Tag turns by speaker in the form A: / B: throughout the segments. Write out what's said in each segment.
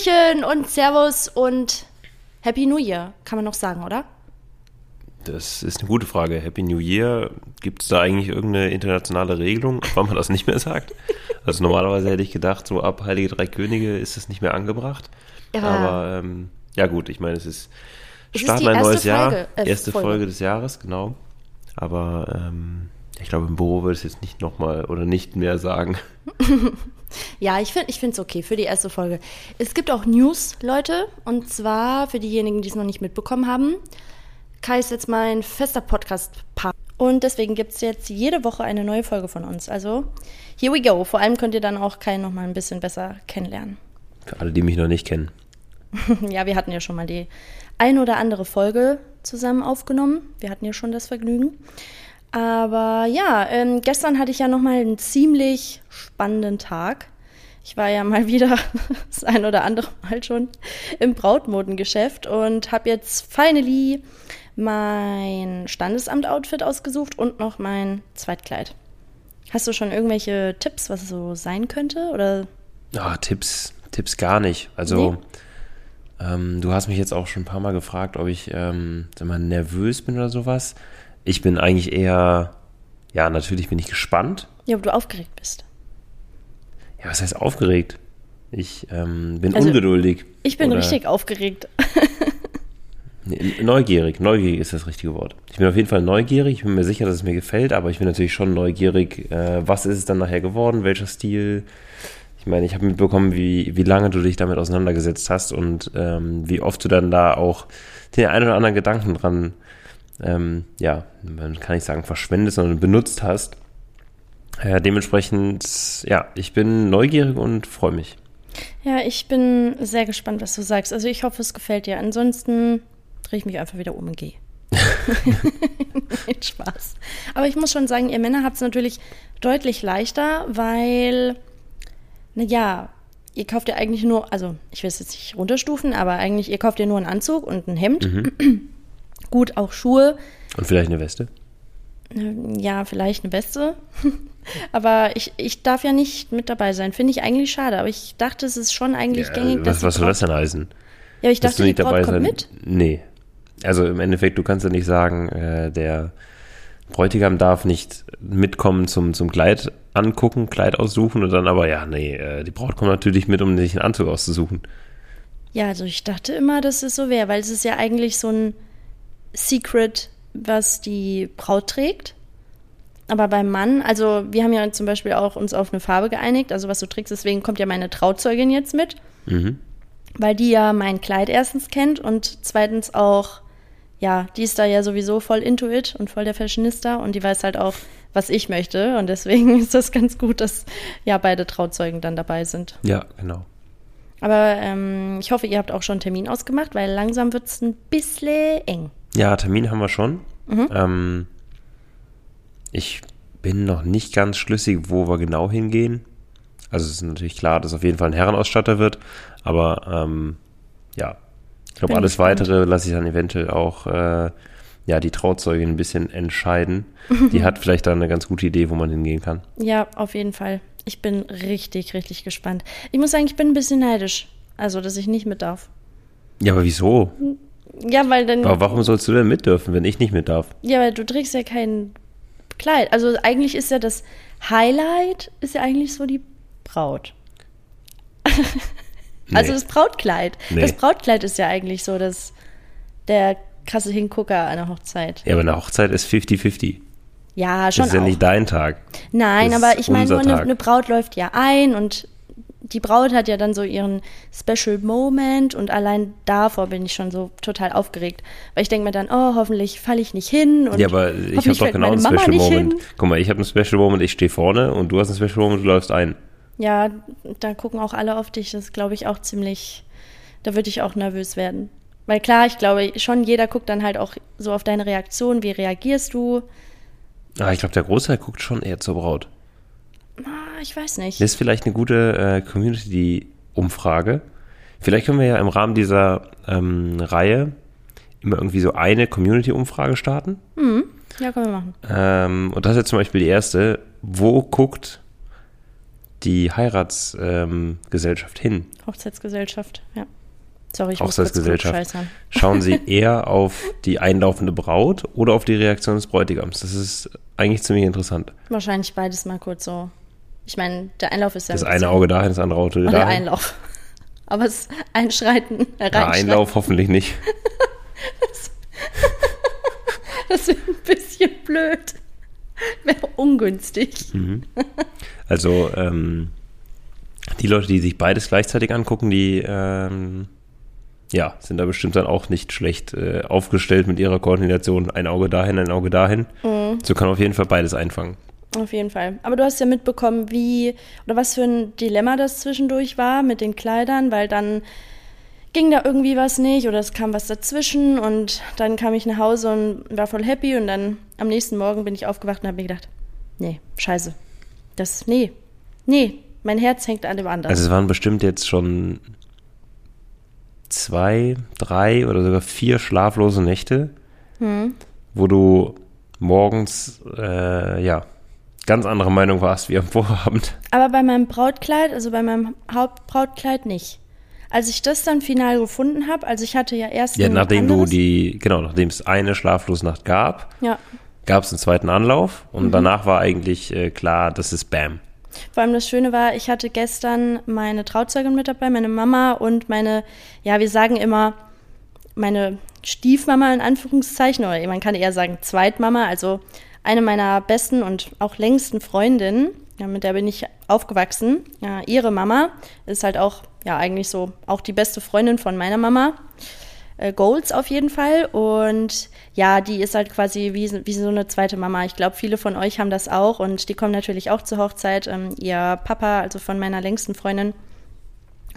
A: Hallöchen und Servus und Happy New Year, kann man noch sagen, oder?
B: Das ist eine gute Frage. Happy New Year. Gibt es da eigentlich irgendeine internationale Regelung, wann man das nicht mehr sagt? Also normalerweise hätte ich gedacht, so ab Heilige Drei Könige ist das nicht mehr angebracht.
A: Ja.
B: Aber ähm, ja gut, ich meine, es ist
A: Es ist
B: ein neues Jahr,
A: Folge, äh,
B: erste
A: Folge.
B: Folge. des Jahres, genau. Aber ähm, ich glaube, im Büro würde ich es jetzt nicht nochmal oder nicht mehr sagen.
A: Ja, ich finde es okay für die erste Folge. Es gibt auch News, Leute, und zwar für diejenigen, die es noch nicht mitbekommen haben. Kai ist jetzt mein fester Podcast-Partner. Und deswegen gibt es jetzt jede Woche eine neue Folge von uns. Also, here we go. Vor allem könnt ihr dann auch Kai noch mal ein bisschen besser kennenlernen.
B: Für alle, die mich noch nicht kennen.
A: ja, wir hatten ja schon mal die ein oder andere Folge zusammen aufgenommen. Wir hatten ja schon das Vergnügen. Aber ja, ähm, gestern hatte ich ja noch mal einen ziemlich spannenden Tag. Ich war ja mal wieder das ein oder andere Mal schon im Brautmodengeschäft und habe jetzt finally mein Standesamt-Outfit ausgesucht und noch mein Zweitkleid. Hast du schon irgendwelche Tipps, was es so sein könnte? Oder
B: Ah, Tipps, Tipps gar nicht. Also, ähm, du hast mich jetzt auch schon ein paar Mal gefragt, ob ich, ähm, mal, nervös bin oder sowas. Ich bin eigentlich eher, ja, natürlich bin ich gespannt.
A: ja, ob du aufgeregt bist?
B: Ja, was heißt aufgeregt? Ich ähm, bin
A: Also,
B: ungeduldig.
A: Ich bin richtig aufgeregt.
B: Neugierig, neugierig ist das richtige Wort. Ich bin auf jeden Fall neugierig, ich bin mir sicher, dass es mir gefällt, aber ich bin natürlich schon neugierig, äh, was ist es dann nachher geworden, welcher Stil. Ich meine, ich habe mitbekommen, wie, wie lange du dich damit auseinandergesetzt hast und ähm, wie oft du dann da auch den einen oder anderen Gedanken dran, ähm, ja, man kann nicht sagen verschwendest, sondern benutzt hast. Ja, dementsprechend, ja, ich bin neugierig und freue mich.
A: Ja, ich bin sehr gespannt, was du sagst. Also ich hoffe, es gefällt dir. Ansonsten drehe ich mich einfach wieder um und gehe. Nein, Spaß. Aber ich muss schon sagen, ihr Männer habt es natürlich deutlich leichter, weil, naja, ihr kauft ja eigentlich nur, also ich will es jetzt nicht runterstufen, aber eigentlich, ihr kauft ja nur einen Anzug und ein Hemd. Gut, auch Schuhe.
B: Und vielleicht eine Weste?
A: Ja, vielleicht eine Weste. aber ich, ich darf ja nicht mit dabei sein. Finde ich eigentlich schade. Aber ich dachte, es ist schon eigentlich gängig, dass
B: was, was
A: die
B: soll das denn heißen?
A: Ja, aber ich
B: Dass
A: dachte,
B: du
A: die
B: nicht
A: Braut
B: dabei
A: kommt
B: sein?
A: mit.
B: Nee. Also im Endeffekt, du kannst ja nicht sagen, äh, der Bräutigam darf nicht mitkommen zum, zum Kleid angucken, Kleid aussuchen und dann aber, ja, nee, äh, die Braut kommt natürlich mit, um sich einen Anzug auszusuchen.
A: Ja, also ich dachte immer, dass es so wäre, weil es ist ja eigentlich so ein Secret, was die Braut trägt. Aber beim Mann, also wir haben ja zum Beispiel auch uns auf eine Farbe geeinigt, also was du trägst, deswegen kommt ja meine Trauzeugin jetzt mit,
B: Mhm.
A: weil die ja mein Kleid erstens kennt und zweitens auch, ja, die ist da ja sowieso voll into it und voll der Fashionista und die weiß halt auch, was ich möchte und deswegen ist das ganz gut, dass ja beide Trauzeugen dann dabei sind.
B: Ja, genau.
A: Aber ähm, ich hoffe, ihr habt auch schon einen Termin ausgemacht, weil langsam wird es ein bisschen eng.
B: Ja, Termin haben wir schon.
A: Mhm.
B: Ähm, ich bin noch nicht ganz schlüssig, wo wir genau hingehen. Also es ist natürlich klar, dass es auf jeden Fall ein Herrenausstatter wird, aber ähm, ja, ich glaube, alles
A: gespannt.
B: Weitere lasse ich dann eventuell auch äh, ja, die Trauzeugin ein bisschen entscheiden. Die hat vielleicht dann eine ganz gute Idee, wo man hingehen kann.
A: Ja, auf jeden Fall. Ich bin richtig, richtig gespannt. Ich muss sagen, ich bin ein bisschen neidisch. Also, dass ich nicht mit darf.
B: Ja, aber wieso?
A: Ja, weil dann.
B: Aber warum sollst du denn mit dürfen, wenn ich nicht mit darf?
A: Ja, weil du trägst ja kein Kleid. Also eigentlich ist ja das Highlight, ist ja eigentlich so die Braut. Also
B: Nee.
A: das Brautkleid.
B: Nee.
A: Das Brautkleid ist ja eigentlich so das, der krasse Hingucker an der Hochzeit.
B: Ja, aber eine Hochzeit ist 50-50.
A: Ja, schon
B: Das ist ja
A: auch.
B: nicht dein Tag.
A: Nein,
B: Das
A: aber ich meine nur, eine, eine Braut läuft ja ein und die Braut hat ja dann so ihren Special Moment und allein davor bin ich schon so total aufgeregt. Weil ich denke mir dann, oh, hoffentlich falle ich nicht hin. Und
B: Ja, aber ich habe doch genau einen
A: Mama
B: Special Moment.
A: hin.
B: Guck mal, ich habe einen Special Moment, ich stehe vorne und du hast einen Special Moment, du läufst ein.
A: Ja, da gucken auch alle auf dich. Das glaube ich auch ziemlich, da würde ich auch nervös werden. Weil klar, ich glaube schon, jeder guckt dann halt auch so auf deine Reaktion. Wie reagierst du?
B: Ah, ich glaube, der Großteil guckt schon eher zur Braut.
A: Ich weiß nicht.
B: Das ist vielleicht eine gute äh, Community-Umfrage. Vielleicht können wir ja im Rahmen dieser ähm, Reihe immer irgendwie so eine Community-Umfrage starten.
A: Ja, können wir machen.
B: Ähm, und das ist jetzt zum Beispiel die erste. Wo guckt die Heiratsgesellschaft ähm, hin?
A: Hochzeitsgesellschaft, ja. Sorry, ich
B: Hochzeitsgesellschaft. Schauen Sie eher auf die einlaufende Braut oder auf die Reaktion des Bräutigams? Das ist eigentlich ziemlich interessant.
A: Wahrscheinlich beides mal kurz so. Ich meine, der Einlauf ist ja.
B: Das eine Auge dahin, das andere Auge dahin.
A: Der Einlauf. Aber das Einschreiten,
B: äh, ja, Einlauf hoffentlich nicht.
A: das, das ist ein bisschen blöd. Wäre ungünstig. Mhm.
B: Also, ähm, die Leute, die sich beides gleichzeitig angucken, die ähm, ja, sind da bestimmt dann auch nicht schlecht äh, aufgestellt mit ihrer Koordination. Ein Auge dahin, ein Auge dahin. Mhm. So kann auf jeden Fall beides einfangen.
A: Auf jeden Fall. Aber du hast ja mitbekommen, wie oder was für ein Dilemma das zwischendurch war mit den Kleidern, weil dann ging da irgendwie was nicht oder es kam was dazwischen und dann kam ich nach Hause und war voll happy und dann am nächsten Morgen bin ich aufgewacht und habe mir gedacht, nee, scheiße. Das, nee, nee, mein Herz hängt an dem anderen.
B: Also es waren bestimmt jetzt schon zwei, drei oder sogar vier schlaflose Nächte, hm. wo du morgens, äh, ja, ganz andere Meinung warst wie am Vorabend.
A: Aber bei meinem Brautkleid, also bei meinem Hauptbrautkleid nicht. Als ich das dann final gefunden habe, also ich hatte ja erst.
B: Ja, nachdem du die, genau, nachdem es eine Schlaflosnacht gab,
A: ja.
B: gab es einen zweiten Anlauf und mhm. danach war eigentlich äh, klar, das ist Bam.
A: Vor allem das Schöne war, ich hatte gestern meine Trauzeugin mit dabei, meine Mama und meine, ja, wir sagen immer, meine Stiefmama in Anführungszeichen, oder man kann eher sagen Zweitmama, also eine meiner besten und auch längsten Freundinnen, ja, mit der bin ich aufgewachsen. Ja, ihre Mama ist halt auch, ja, eigentlich so auch die beste Freundin von meiner Mama äh, Goals auf jeden Fall. Und ja, die ist halt quasi wie, wie so eine zweite Mama. Ich glaube, viele von euch haben das auch und die kommen natürlich auch zur Hochzeit. Ähm, ihr Papa, also von meiner längsten Freundin,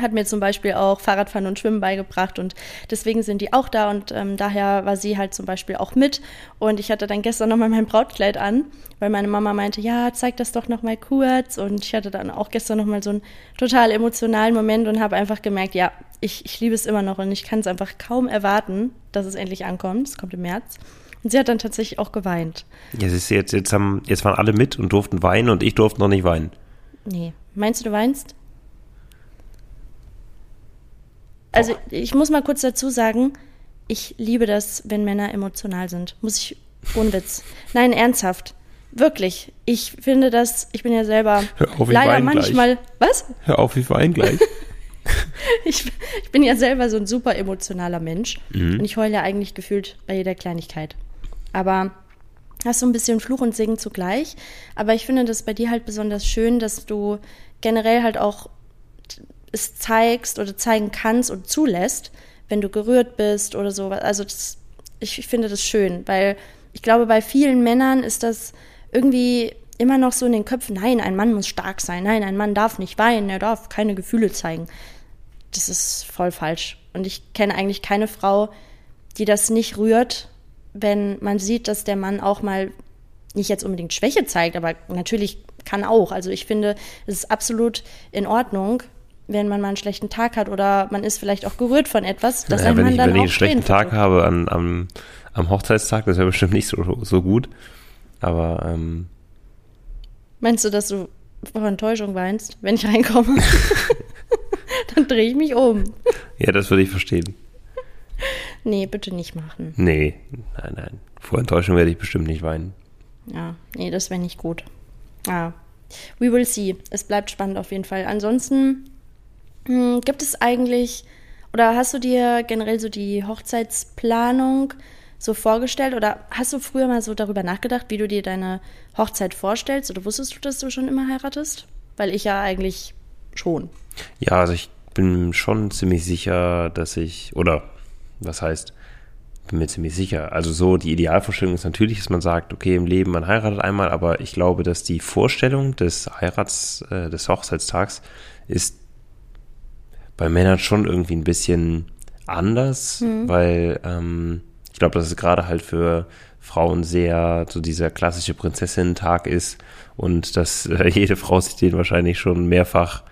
A: hat mir zum Beispiel auch Fahrradfahren und Schwimmen beigebracht und deswegen sind die auch da und ähm, daher war sie halt zum Beispiel auch mit und ich hatte dann gestern nochmal mein Brautkleid an, weil meine Mama meinte, ja, zeig das doch nochmal kurz und ich hatte dann auch gestern nochmal so einen total emotionalen Moment und habe einfach gemerkt, ja, ich, ich liebe es immer noch und ich kann es einfach kaum erwarten, dass es endlich ankommt, es kommt im März. Und sie hat dann tatsächlich auch geweint.
B: Ja, jetzt, jetzt, haben, jetzt waren alle mit und durften weinen und ich durfte noch nicht weinen.
A: Nee. Meinst du, du weinst? Also ich muss mal kurz dazu sagen, ich liebe das, wenn Männer emotional sind. Muss ich, ohne Witz. Nein, ernsthaft. Wirklich. Ich finde das, ich bin ja selber
B: Hör auf, ich leider manchmal.
A: Gleich. Was?
B: Hör auf, ich weine gleich.
A: ich, ich, bin ja selber so ein super emotionaler Mensch. Mhm. Und ich heule ja eigentlich gefühlt bei jeder Kleinigkeit. Aber hast so ein bisschen Fluch und Segen zugleich. Aber ich finde das bei dir halt besonders schön, dass du generell halt auch es zeigst oder zeigen kannst und zulässt, wenn du gerührt bist oder so. Also das, ich finde das schön, weil ich glaube, bei vielen Männern ist das irgendwie immer noch so in den Köpfen, nein, ein Mann muss stark sein, nein, ein Mann darf nicht weinen, er darf keine Gefühle zeigen. Das ist voll falsch. Und ich kenne eigentlich keine Frau, die das nicht rührt, wenn man sieht, dass der Mann auch mal nicht jetzt unbedingt Schwäche zeigt, aber natürlich kann auch. Also ich finde, es ist absolut in Ordnung, wenn man mal einen schlechten Tag hat oder man ist vielleicht auch gerührt von etwas, dass
B: naja, wenn ich,
A: dann
B: wenn ich einen schlechten Tag habe an, am, am Hochzeitstag, das wäre bestimmt nicht so, so gut. Aber ähm,
A: meinst du, dass du vor Enttäuschung weinst, wenn ich reinkomme? dann drehe ich mich um.
B: Ja, das würde ich verstehen.
A: Nee, bitte nicht machen.
B: Nee, nein, nein. Vor Enttäuschung werde ich bestimmt nicht weinen.
A: Ja, nee, das wäre nicht gut. Ah, we will see. Es bleibt spannend auf jeden Fall. Ansonsten gibt es eigentlich, oder hast du dir generell so die Hochzeitsplanung so vorgestellt oder hast du früher mal so darüber nachgedacht, wie du dir deine Hochzeit vorstellst oder wusstest du, dass du schon immer heiratest? Weil ich ja eigentlich schon.
B: Ja, also ich bin schon ziemlich sicher, dass ich, oder was heißt, bin mir ziemlich sicher. Also so, die Idealvorstellung ist natürlich, dass man sagt, okay, im Leben, man heiratet einmal, aber ich glaube, dass die Vorstellung des Heirats, äh, des Hochzeitstags ist bei Männern schon irgendwie ein bisschen anders, mhm. weil ähm, ich glaube, dass es gerade halt für Frauen sehr so dieser klassische Prinzessinnen-Tag ist und dass äh, jede Frau sich den wahrscheinlich schon mehrfach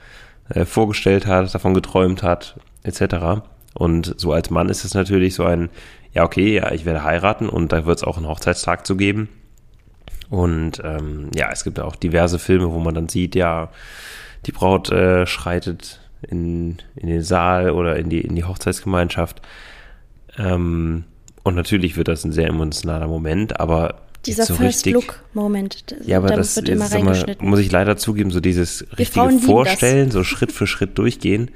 B: äh, vorgestellt hat, davon geträumt hat, etc. Und so als Mann ist es natürlich so ein, ja, okay, ja, ich werde heiraten und da wird es auch einen Hochzeitstag zu geben. Und ähm, ja, es gibt auch diverse Filme, wo man dann sieht, ja, die Braut äh, schreitet in, in den Saal oder in die, in die Hochzeitsgemeinschaft. Ähm, und natürlich wird das ein sehr emotionaler Moment, aber
A: dieser
B: so
A: First
B: richtig,
A: Look Moment,
B: ja, aber das
A: wird immer
B: mal, muss ich leider zugeben, so dieses richtige
A: Frauen lieben
B: Vorstellen, so Schritt für Schritt durchgehen,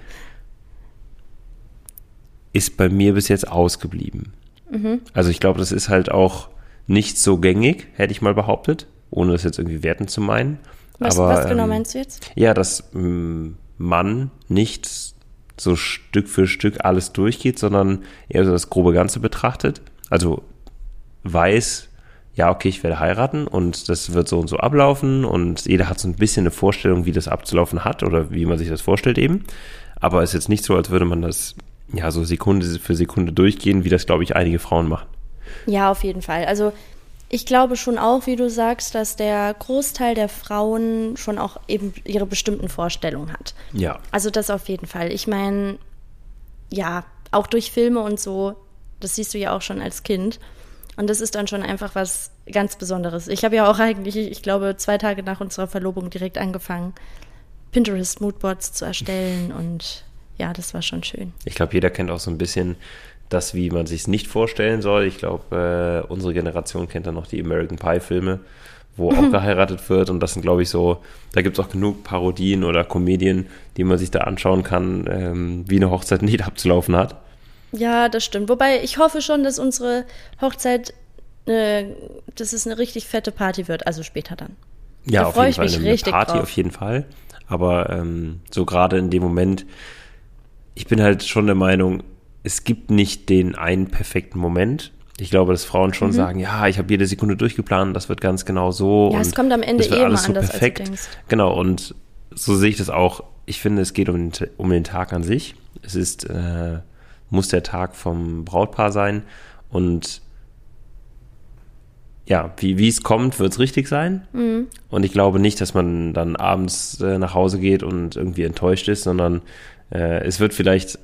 B: ist bei mir bis jetzt ausgeblieben.
A: Mhm.
B: Also ich glaube, das ist halt auch nicht so gängig, hätte ich mal behauptet, ohne das jetzt irgendwie werten zu meinen.
A: was,
B: aber,
A: was genau
B: ähm,
A: meinst du jetzt?
B: Ja, dass ähm, man nicht so Stück für Stück alles durchgeht, sondern eher so das grobe Ganze betrachtet. Also weiß, ja, okay, ich werde heiraten und das wird so und so ablaufen und jeder hat so ein bisschen eine Vorstellung, wie das abzulaufen hat oder wie man sich das vorstellt eben. Aber es ist jetzt nicht so, als würde man das ja so Sekunde für Sekunde durchgehen, wie das, glaube ich, einige Frauen machen.
A: Ja, auf jeden Fall. Also ich glaube schon auch, wie du sagst, dass der Großteil der Frauen schon auch eben ihre bestimmten Vorstellungen hat.
B: Ja.
A: Also das auf jeden Fall. Ich meine, ja, auch durch Filme und so, das siehst du ja auch schon als Kind. Und das ist dann schon einfach was ganz Besonderes. Ich habe ja auch eigentlich, ich glaube, zwei Tage nach unserer Verlobung direkt angefangen, Pinterest Moodboards zu erstellen und ja, das war schon schön.
B: Ich glaube, jeder kennt auch so ein bisschen das, wie man sich es nicht vorstellen soll. Ich glaube, äh, unsere Generation kennt dann noch die American Pie Filme, wo auch geheiratet wird. Und das sind, glaube ich, so, da gibt es auch genug Parodien oder Komedien, die man sich da anschauen kann, ähm, wie eine Hochzeit nicht abzulaufen hat.
A: Ja, das stimmt. Wobei ich hoffe schon, dass unsere Hochzeit, äh, dass es eine richtig fette Party wird, also später dann.
B: Ja,
A: Da
B: auf jeden
A: ich
B: Fall eine
A: richtig
B: Party,
A: drauf.
B: auf jeden Fall. Aber ähm, so gerade in dem Moment, ich bin halt schon der Meinung, es gibt nicht den einen perfekten Moment. Ich glaube, dass Frauen schon sagen, ja, ich habe jede Sekunde durchgeplant, das wird ganz genau so.
A: Mhm. Ja, es kommt am Ende eh
B: alles
A: immer
B: so
A: anders, als du
B: perfekt.
A: denkst.
B: Genau, und so sehe ich das auch. Ich finde, es geht um den, um den Tag an sich. Es ist, äh, muss der Tag vom Brautpaar sein und ja, wie, wie es kommt, wird es richtig sein.
A: Mhm.
B: Und ich glaube nicht, dass man dann abends äh, nach Hause geht und irgendwie enttäuscht ist, sondern äh, es wird vielleicht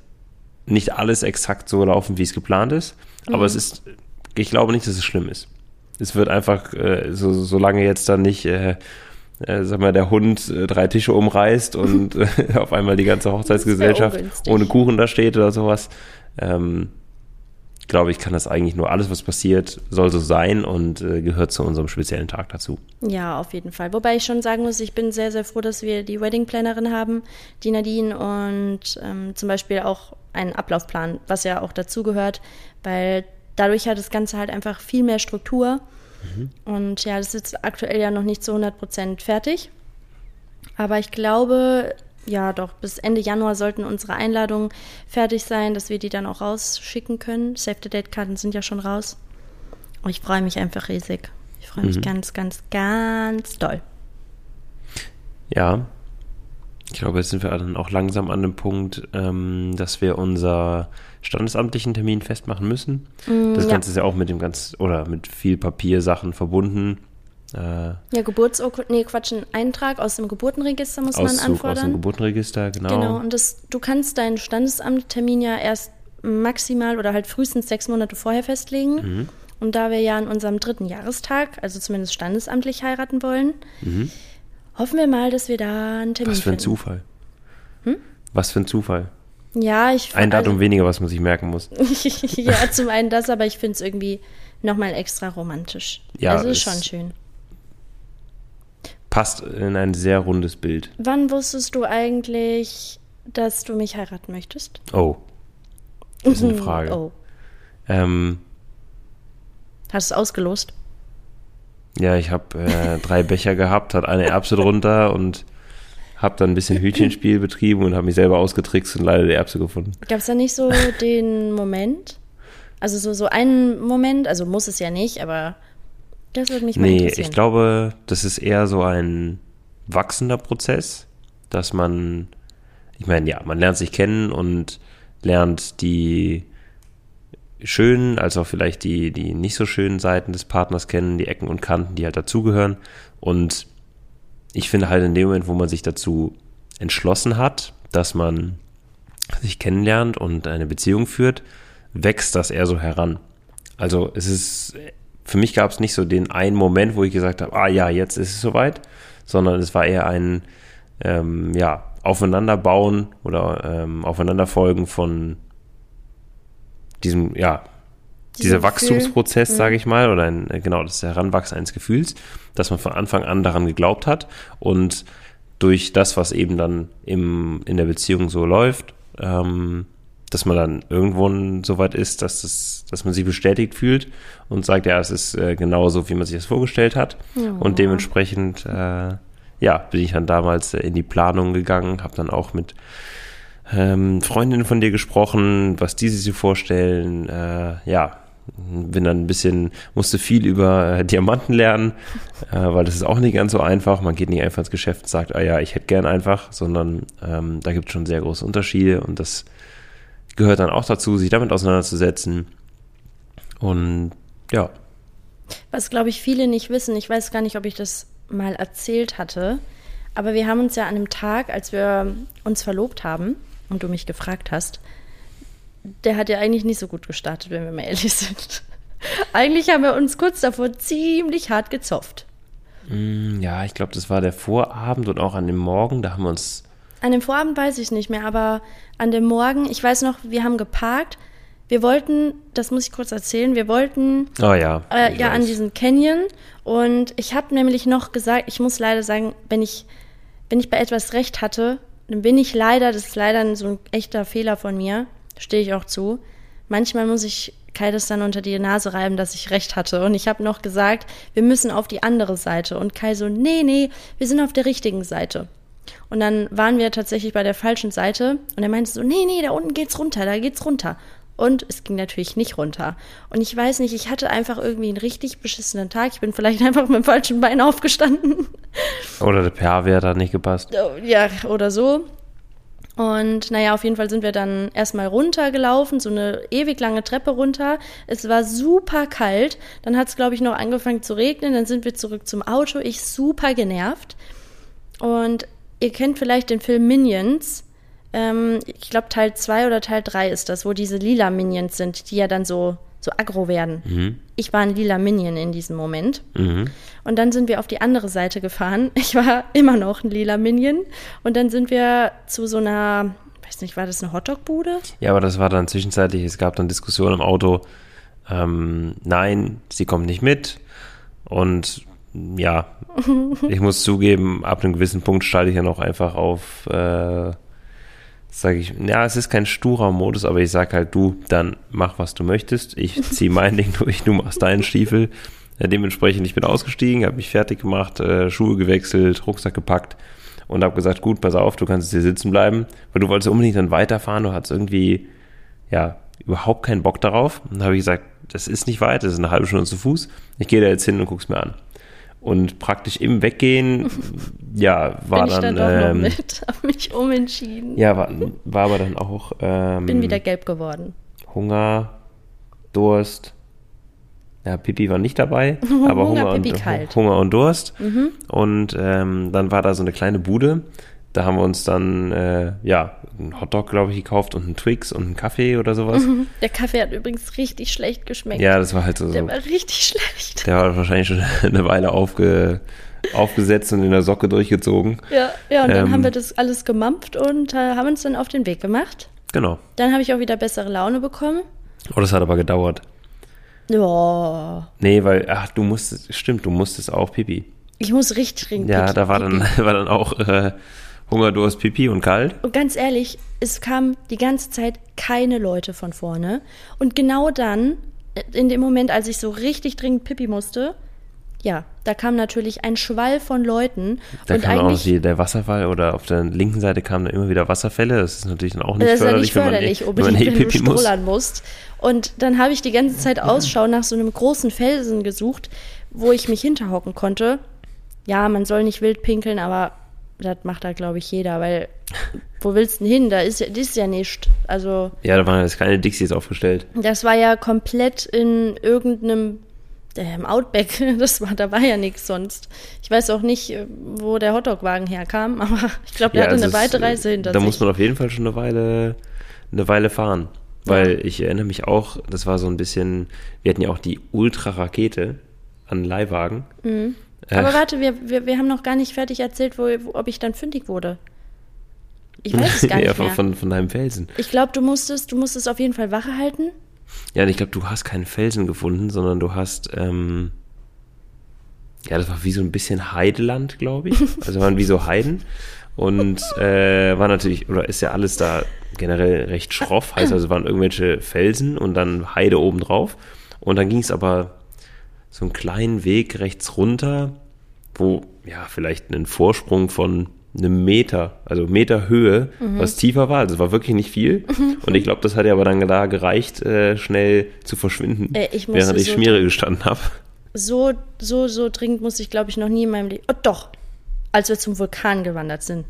B: nicht alles exakt so laufen, wie es geplant ist.
A: Mhm.
B: Aber es ist, ich glaube nicht, dass es schlimm ist. Es wird einfach, äh, so, solange jetzt dann nicht, äh, äh, sag mal, der Hund äh, drei Tische umreißt und äh, auf einmal die ganze Hochzeitsgesellschaft ohne Kuchen da steht oder sowas, ähm, glaube ich, kann das eigentlich nur alles, was passiert, soll so sein und äh, gehört zu unserem speziellen Tag dazu.
A: Ja, auf jeden Fall. Wobei ich schon sagen muss, ich bin sehr, sehr froh, dass wir die Wedding-Plannerin haben, die Nadine, und ähm, zum Beispiel auch einen Ablaufplan, was ja auch dazugehört, weil dadurch hat das Ganze halt einfach viel mehr Struktur. Und ja, das ist jetzt aktuell ja noch nicht zu 100 Prozent fertig. Aber ich glaube, ja, doch, bis Ende Januar sollten unsere Einladungen fertig sein, dass wir die dann auch rausschicken können. Save-the-Date-Karten sind ja schon raus. Und ich freue mich einfach riesig. Ich freue mich
B: Mhm.
A: ganz, ganz, ganz doll.
B: Ja, ich glaube, jetzt sind wir dann auch langsam an dem Punkt, ähm, dass wir unser standesamtlichen Termin festmachen müssen. das
A: Mm, ja.
B: Ganze ist ja auch mit dem ganz oder mit viel Papiersachen verbunden. Äh,
A: Ja, Geburtsurkunde, nee, Quatsch, ein Eintrag aus dem Geburtenregister muss man
B: Auszug aus dem
A: anfordern.
B: Geburtenregister, genau.
A: Genau, und das, du kannst deinen Standesamttermin ja erst maximal oder halt frühestens sechs Monate vorher festlegen.
B: Mhm.
A: Und da wir ja an unserem dritten Jahrestag, also zumindest standesamtlich heiraten wollen, hoffen wir mal, dass wir da einen Termin.
B: Was für ein
A: finden.
B: Zufall. Was für ein Zufall.
A: Ja, ich
B: Ein Datum
A: also,
B: weniger, was man sich merken muss.
A: ja, zum einen das, aber ich finde es irgendwie nochmal extra romantisch.
B: Ja,
A: also ist schon schön.
B: Passt in ein sehr rundes Bild.
A: Wann wusstest du eigentlich, dass du mich heiraten möchtest?
B: Oh. Das ist eine Frage.
A: Oh.
B: Ähm,
A: Hast du es ausgelost?
B: Ja, ich habe äh, drei Becher gehabt, hat eine Erbse drunter und habe dann ein bisschen Hütchenspiel betrieben und habe mich selber ausgetrickst und leider die Erbse gefunden.
A: Gab es da nicht so den Moment? Also so, so einen Moment, also muss es ja nicht, aber das würde mich mal
B: Nee,
A: interessieren.
B: ich glaube, das ist eher so ein wachsender Prozess, dass man, ich meine, ja, man lernt sich kennen und lernt die schönen, als auch vielleicht die, die nicht so schönen Seiten des Partners kennen, die Ecken und Kanten, die halt dazugehören. Und ich finde halt in dem Moment, wo man sich dazu entschlossen hat, dass man sich kennenlernt und eine Beziehung führt, wächst das eher so heran. Also es ist, für mich gab es nicht so den einen Moment, wo ich gesagt habe, ah ja, jetzt ist es soweit, sondern es war eher ein, ähm, ja, Aufeinanderbauen oder ähm, Aufeinanderfolgen von diesem, ja, dieser
A: Gefühl.
B: Wachstumsprozess,
A: Mhm.
B: sage ich mal, oder ein, äh, genau, das Heranwachsen eines Gefühls, dass man von Anfang an daran geglaubt hat und durch das, was eben dann im, in der Beziehung so läuft, ähm, dass man dann irgendwo so weit ist, dass, das, dass man sich bestätigt fühlt und sagt, ja, es ist äh, genauso, wie man sich das vorgestellt hat. Und dementsprechend, äh, ja, bin ich dann damals äh, in die Planung gegangen, habe dann auch mit ähm, Freundinnen von dir gesprochen, was die sich so vorstellen. Äh, ja, bin dann ein bisschen, musste viel über äh, Diamanten lernen, äh, weil das ist auch nicht ganz so einfach. Man geht nicht einfach ins Geschäft und sagt, ah ja, ich hätte gern einfach, sondern ähm, da gibt es schon sehr große Unterschiede und das gehört dann auch dazu, sich damit auseinanderzusetzen. Und ja,
A: Was, glaube ich, viele nicht wissen, ich weiß gar nicht, ob ich das mal erzählt hatte, aber wir haben uns ja an dem Tag, als wir uns verlobt haben und du mich gefragt hast, der hat ja eigentlich nicht so gut gestartet, wenn wir mal ehrlich sind. Eigentlich haben wir uns kurz davor ziemlich hart gezofft.
B: mm, ja, ich glaube, das war der Vorabend und auch an dem Morgen, da haben wir uns
A: An dem Vorabend weiß ich nicht mehr, aber an dem Morgen, ich weiß noch, wir haben geparkt. Wir wollten, das muss ich kurz erzählen, wir wollten
B: Oh ja.
A: äh, ja an diesen Canyon und ich habe nämlich noch gesagt, ich muss leider sagen, wenn ich wenn ich bei etwas recht hatte, dann bin ich leider, das ist leider so ein echter Fehler von mir, stehe ich auch zu. Manchmal muss ich Kai das dann unter die Nase reiben, dass ich recht hatte. Und ich habe noch gesagt, wir müssen auf die andere Seite. Und Kai so, nee, nee, wir sind auf der richtigen Seite. Und dann waren wir tatsächlich bei der falschen Seite. Und er meinte so, nee, nee, da unten geht's runter, da geht's runter. Und es ging natürlich nicht runter. Und ich weiß nicht, ich hatte einfach irgendwie einen richtig beschissenen Tag. Ich bin vielleicht einfach mit dem falschen Bein aufgestanden.
B: Oder der pH-Wert hat nicht gepasst.
A: Ja, oder so. Und naja, auf jeden Fall sind wir dann erstmal runtergelaufen, so eine ewig lange Treppe runter. Es war super kalt. Dann hat es, glaube ich, noch angefangen zu regnen. Dann sind wir zurück zum Auto. Ich super genervt. Und ihr kennt vielleicht den Film Minions. Ähm, ich glaube, Teil 2 oder Teil 3 ist das, wo diese lila Minions sind, die ja dann so, so aggro werden. Ich war ein lila Minion in diesem Moment.
B: Mhm.
A: Und dann sind wir auf die andere Seite gefahren. Ich war immer noch ein lila Minion. Und dann sind wir zu so einer, weiß nicht, war das eine Hotdog-Bude?
B: Ja, aber das war dann zwischenzeitlich, es gab dann Diskussionen im Auto. Ähm, nein, sie kommt nicht mit. Und ja, ich muss zugeben, ab einem gewissen Punkt schalte ich ja noch einfach auf, äh, sage ich, ja, es ist kein sturer Modus, aber ich sage halt, du, dann mach, was du möchtest. Ich ziehe mein Ding durch, du machst deinen Stiefel. Äh, dementsprechend, ich bin ausgestiegen, habe mich fertig gemacht, äh, Schuhe gewechselt, Rucksack gepackt und habe gesagt, gut, pass auf, du kannst jetzt hier sitzen bleiben, weil du wolltest unbedingt dann weiterfahren, du hattest irgendwie, ja, überhaupt keinen Bock darauf. Und dann habe ich gesagt, das ist nicht weit, das ist eine halbe Stunde zu Fuß. Ich gehe da jetzt hin und guck's mir an. Und praktisch im Weggehen, ja, war
A: Bin ich
B: dann,
A: dann doch noch
B: ähm,
A: mit, habe mich umentschieden.
B: ja, war, war aber dann auch ähm,
A: Bin wieder gelb geworden.
B: Hunger, Durst. Ja, Pipi war nicht dabei, aber
A: Hunger,
B: Hunger, und. Hunger und Durst. Und ähm, dann war da so eine kleine Bude. Da haben wir uns dann, äh, ja, einen Hotdog, glaube ich, gekauft und einen Twix und einen Kaffee oder sowas.
A: Der Kaffee hat übrigens richtig schlecht geschmeckt.
B: Ja, das war halt so.
A: Der
B: so
A: war richtig schlecht.
B: der war wahrscheinlich schon eine Weile aufge, aufgesetzt und in der Socke durchgezogen.
A: Ja, ja und dann
B: Ähm.
A: haben wir das alles gemampft und äh, haben uns dann auf den Weg gemacht.
B: Genau.
A: Dann habe ich auch wieder bessere Laune bekommen.
B: Oh, das hat aber gedauert.
A: Ja,
B: Nee, weil, ach, du musstest, stimmt, du musstest auch Pipi.
A: ich muss richtig dringend
B: Ja,
A: Pipi-
B: da war dann, war dann auch äh, Hunger, Durst, Pipi und kalt.
A: Und ganz ehrlich, es kamen die ganze Zeit keine Leute von vorne. Und genau dann, äh, in dem Moment, als ich so richtig dringend Pipi musste, ja, da kam natürlich ein Schwall von Leuten.
B: Da
A: und
B: kam auch noch der Wasserfall oder auf der linken Seite kamen dann immer wieder Wasserfälle. Das ist natürlich dann auch nicht
A: das ist ja
B: förderlich,
A: nicht förderlich,
B: wenn man, eh- wenn man eh Pipi muss.
A: musst. Und dann habe ich die ganze Zeit Ausschau nach so einem großen Felsen gesucht, wo ich mich hinterhocken konnte. Ja, man soll nicht wild pinkeln, aber das macht da, glaube ich, jeder, weil wo willst du denn hin? Da ist ja, ist ja nichts. Also,
B: Ja, da waren jetzt keine Dixies aufgestellt.
A: das war ja komplett in irgendeinem äh, im Outback. Das war, da war ja nichts sonst. Ich weiß auch nicht, äh, wo der Hotdog-Wagen herkam, aber ich glaube, der
B: ja,
A: hatte
B: also
A: eine weite Reise hinter
B: Da
A: sich.
B: muss man auf jeden Fall schon eine Weile, eine Weile fahren. Weil ich erinnere mich auch, das war so ein bisschen, wir hatten ja auch die Ultra-Rakete an Leihwagen.
A: Mhm.
B: Äh.
A: Aber warte, wir, wir, wir haben noch gar nicht fertig erzählt, wo, wo, ob ich dann fündig wurde. Ich weiß es gar nicht
B: ja, von,
A: mehr.
B: von, von deinem Felsen.
A: Ich glaube, du musstest, du musstest auf jeden Fall Wache halten.
B: Ja, und ich glaube, du hast keinen Felsen gefunden, sondern du hast, ähm, ja, das war wie so ein bisschen Heideland, glaube ich. Also waren wie so Heiden. Und äh, war natürlich, oder ist ja alles da generell recht schroff, heißt also, es waren irgendwelche Felsen und dann Heide oben drauf. Und dann ging es aber so einen kleinen Weg rechts runter, wo ja vielleicht einen Vorsprung von einem Meter, also Meter Höhe, was tiefer war. Also es war wirklich nicht viel. Und ich glaube, das hat ja aber dann da gereicht, äh, schnell zu verschwinden,
A: Äh, ich
B: während ich
A: so-
B: Schmiere gestanden habe.
A: So, so, so dringend musste ich, glaube ich, noch nie in meinem Leben. Oh, doch, als wir zum Vulkan gewandert sind.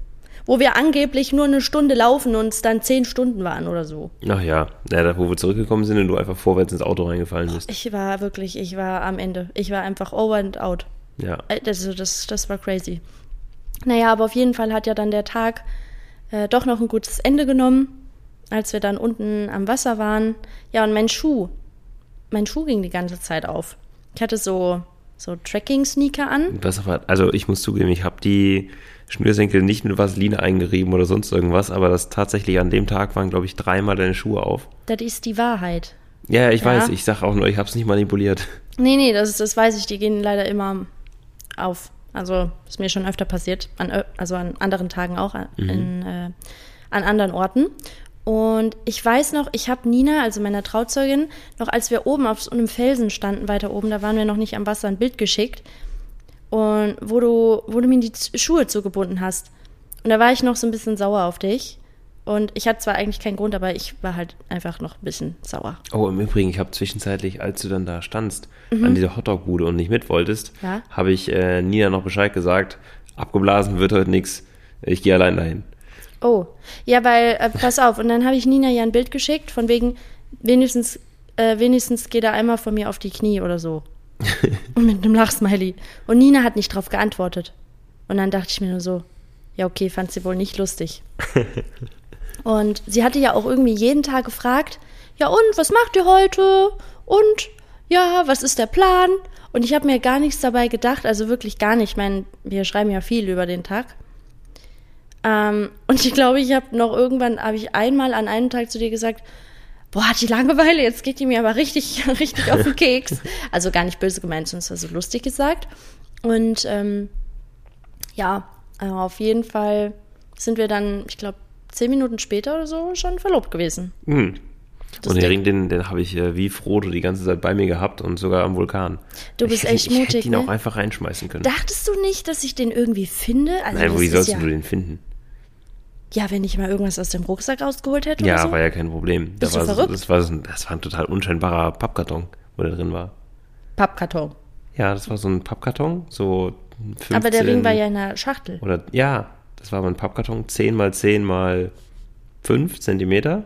A: Wo wir angeblich nur eine Stunde laufen und es dann zehn Stunden waren oder so.
B: Ach ja, ja, da wo wir zurückgekommen sind und du einfach vorwärts ins Auto reingefallen bist.
A: Ich war wirklich, ich war am Ende. Ich war einfach over and out.
B: Ja.
A: Also das, das war crazy. Naja, aber auf jeden Fall hat ja dann der Tag äh, doch noch ein gutes Ende genommen, als wir dann unten am Wasser waren. Ja, und mein Schuh, mein Schuh ging die ganze Zeit auf. Ich hatte so, so Trekking-Sneaker an.
B: Das also ich muss zugeben, ich habe die Schnürsenkel nicht mit Vaseline eingerieben oder sonst irgendwas, aber das tatsächlich an dem Tag waren, glaube ich, dreimal deine Schuhe auf.
A: Das ist die Wahrheit.
B: Ja, ich
A: Ja.
B: weiß, ich sag auch nur, ich habe es nicht manipuliert.
A: Nee, nee, das, das weiß ich, die gehen leider immer auf. Also ist mir schon öfter passiert, an, also an anderen Tagen auch, an, in, äh, an anderen Orten. Und ich weiß noch, ich habe Nina, also meiner Trauzeugin, noch als wir oben auf so einem Felsen standen, weiter oben, da waren wir noch nicht am Wasser, ein Bild geschickt. Und wo du, wo du mir die Schuhe zugebunden hast. Und da war ich noch so ein bisschen sauer auf dich. Und ich hatte zwar eigentlich keinen Grund, aber ich war halt einfach noch ein bisschen sauer.
B: Oh, im Übrigen, ich habe zwischenzeitlich, als du dann da standst, an dieser Hotdog-Bude und nicht mit wolltest,
A: Mhm. Ja.
B: habe ich äh, Nina noch Bescheid gesagt, abgeblasen wird heute nix, ich gehe allein dahin.
A: Oh, ja, weil, äh, pass auf, und dann habe ich Nina ja ein Bild geschickt, von wegen, wenigstens, äh, wenigstens geht er einmal von mir auf die Knie oder so. und mit einem Lachsmiley. Und Nina hat nicht drauf geantwortet. Und dann dachte ich mir nur so, ja, okay, fand sie wohl nicht lustig. und sie hatte ja auch irgendwie jeden Tag gefragt, ja, und, was macht ihr heute? Und, ja, was ist der Plan? Und ich habe mir gar nichts dabei gedacht, also wirklich gar nicht. Ich meine, wir schreiben ja viel über den Tag. Ähm, und ich glaube, ich habe noch irgendwann, habe ich einmal an einem Tag zu dir gesagt, boah, die Langeweile, jetzt geht die mir aber richtig, richtig auf den Keks. Also gar nicht böse gemeint, sondern es war so lustig gesagt. Und ähm, ja, äh, auf jeden Fall sind wir dann, ich glaube, zehn Minuten später oder so schon verlobt gewesen.
B: Hm.
A: Das
B: und den. Ring, den, den habe ich äh, wie Frodo die ganze Zeit bei mir gehabt und sogar am Vulkan.
A: Du bist
B: ich hätte,
A: echt
B: ich
A: mutig,
B: hätte ihn
A: ne?
B: auch einfach reinschmeißen können.
A: Dachtest du nicht, dass ich den irgendwie finde? Also
B: Nein, wie sollst
A: ja,
B: du den finden?
A: Ja, wenn ich mal irgendwas aus dem Rucksack rausgeholt hätte
B: Ja,
A: so.
B: war ja kein Problem. Da
A: Bist du
B: war so,
A: verrückt?
B: das, war so ein, das war ein total unscheinbarer Pappkarton, wo der drin war.
A: Pappkarton.
B: Ja, das war so ein Pappkarton, so 15,
A: Aber der Ring war ja in der Schachtel.
B: Oder, ja, das war aber ein Pappkarton, 10 mal 10 mal 5 Zentimeter.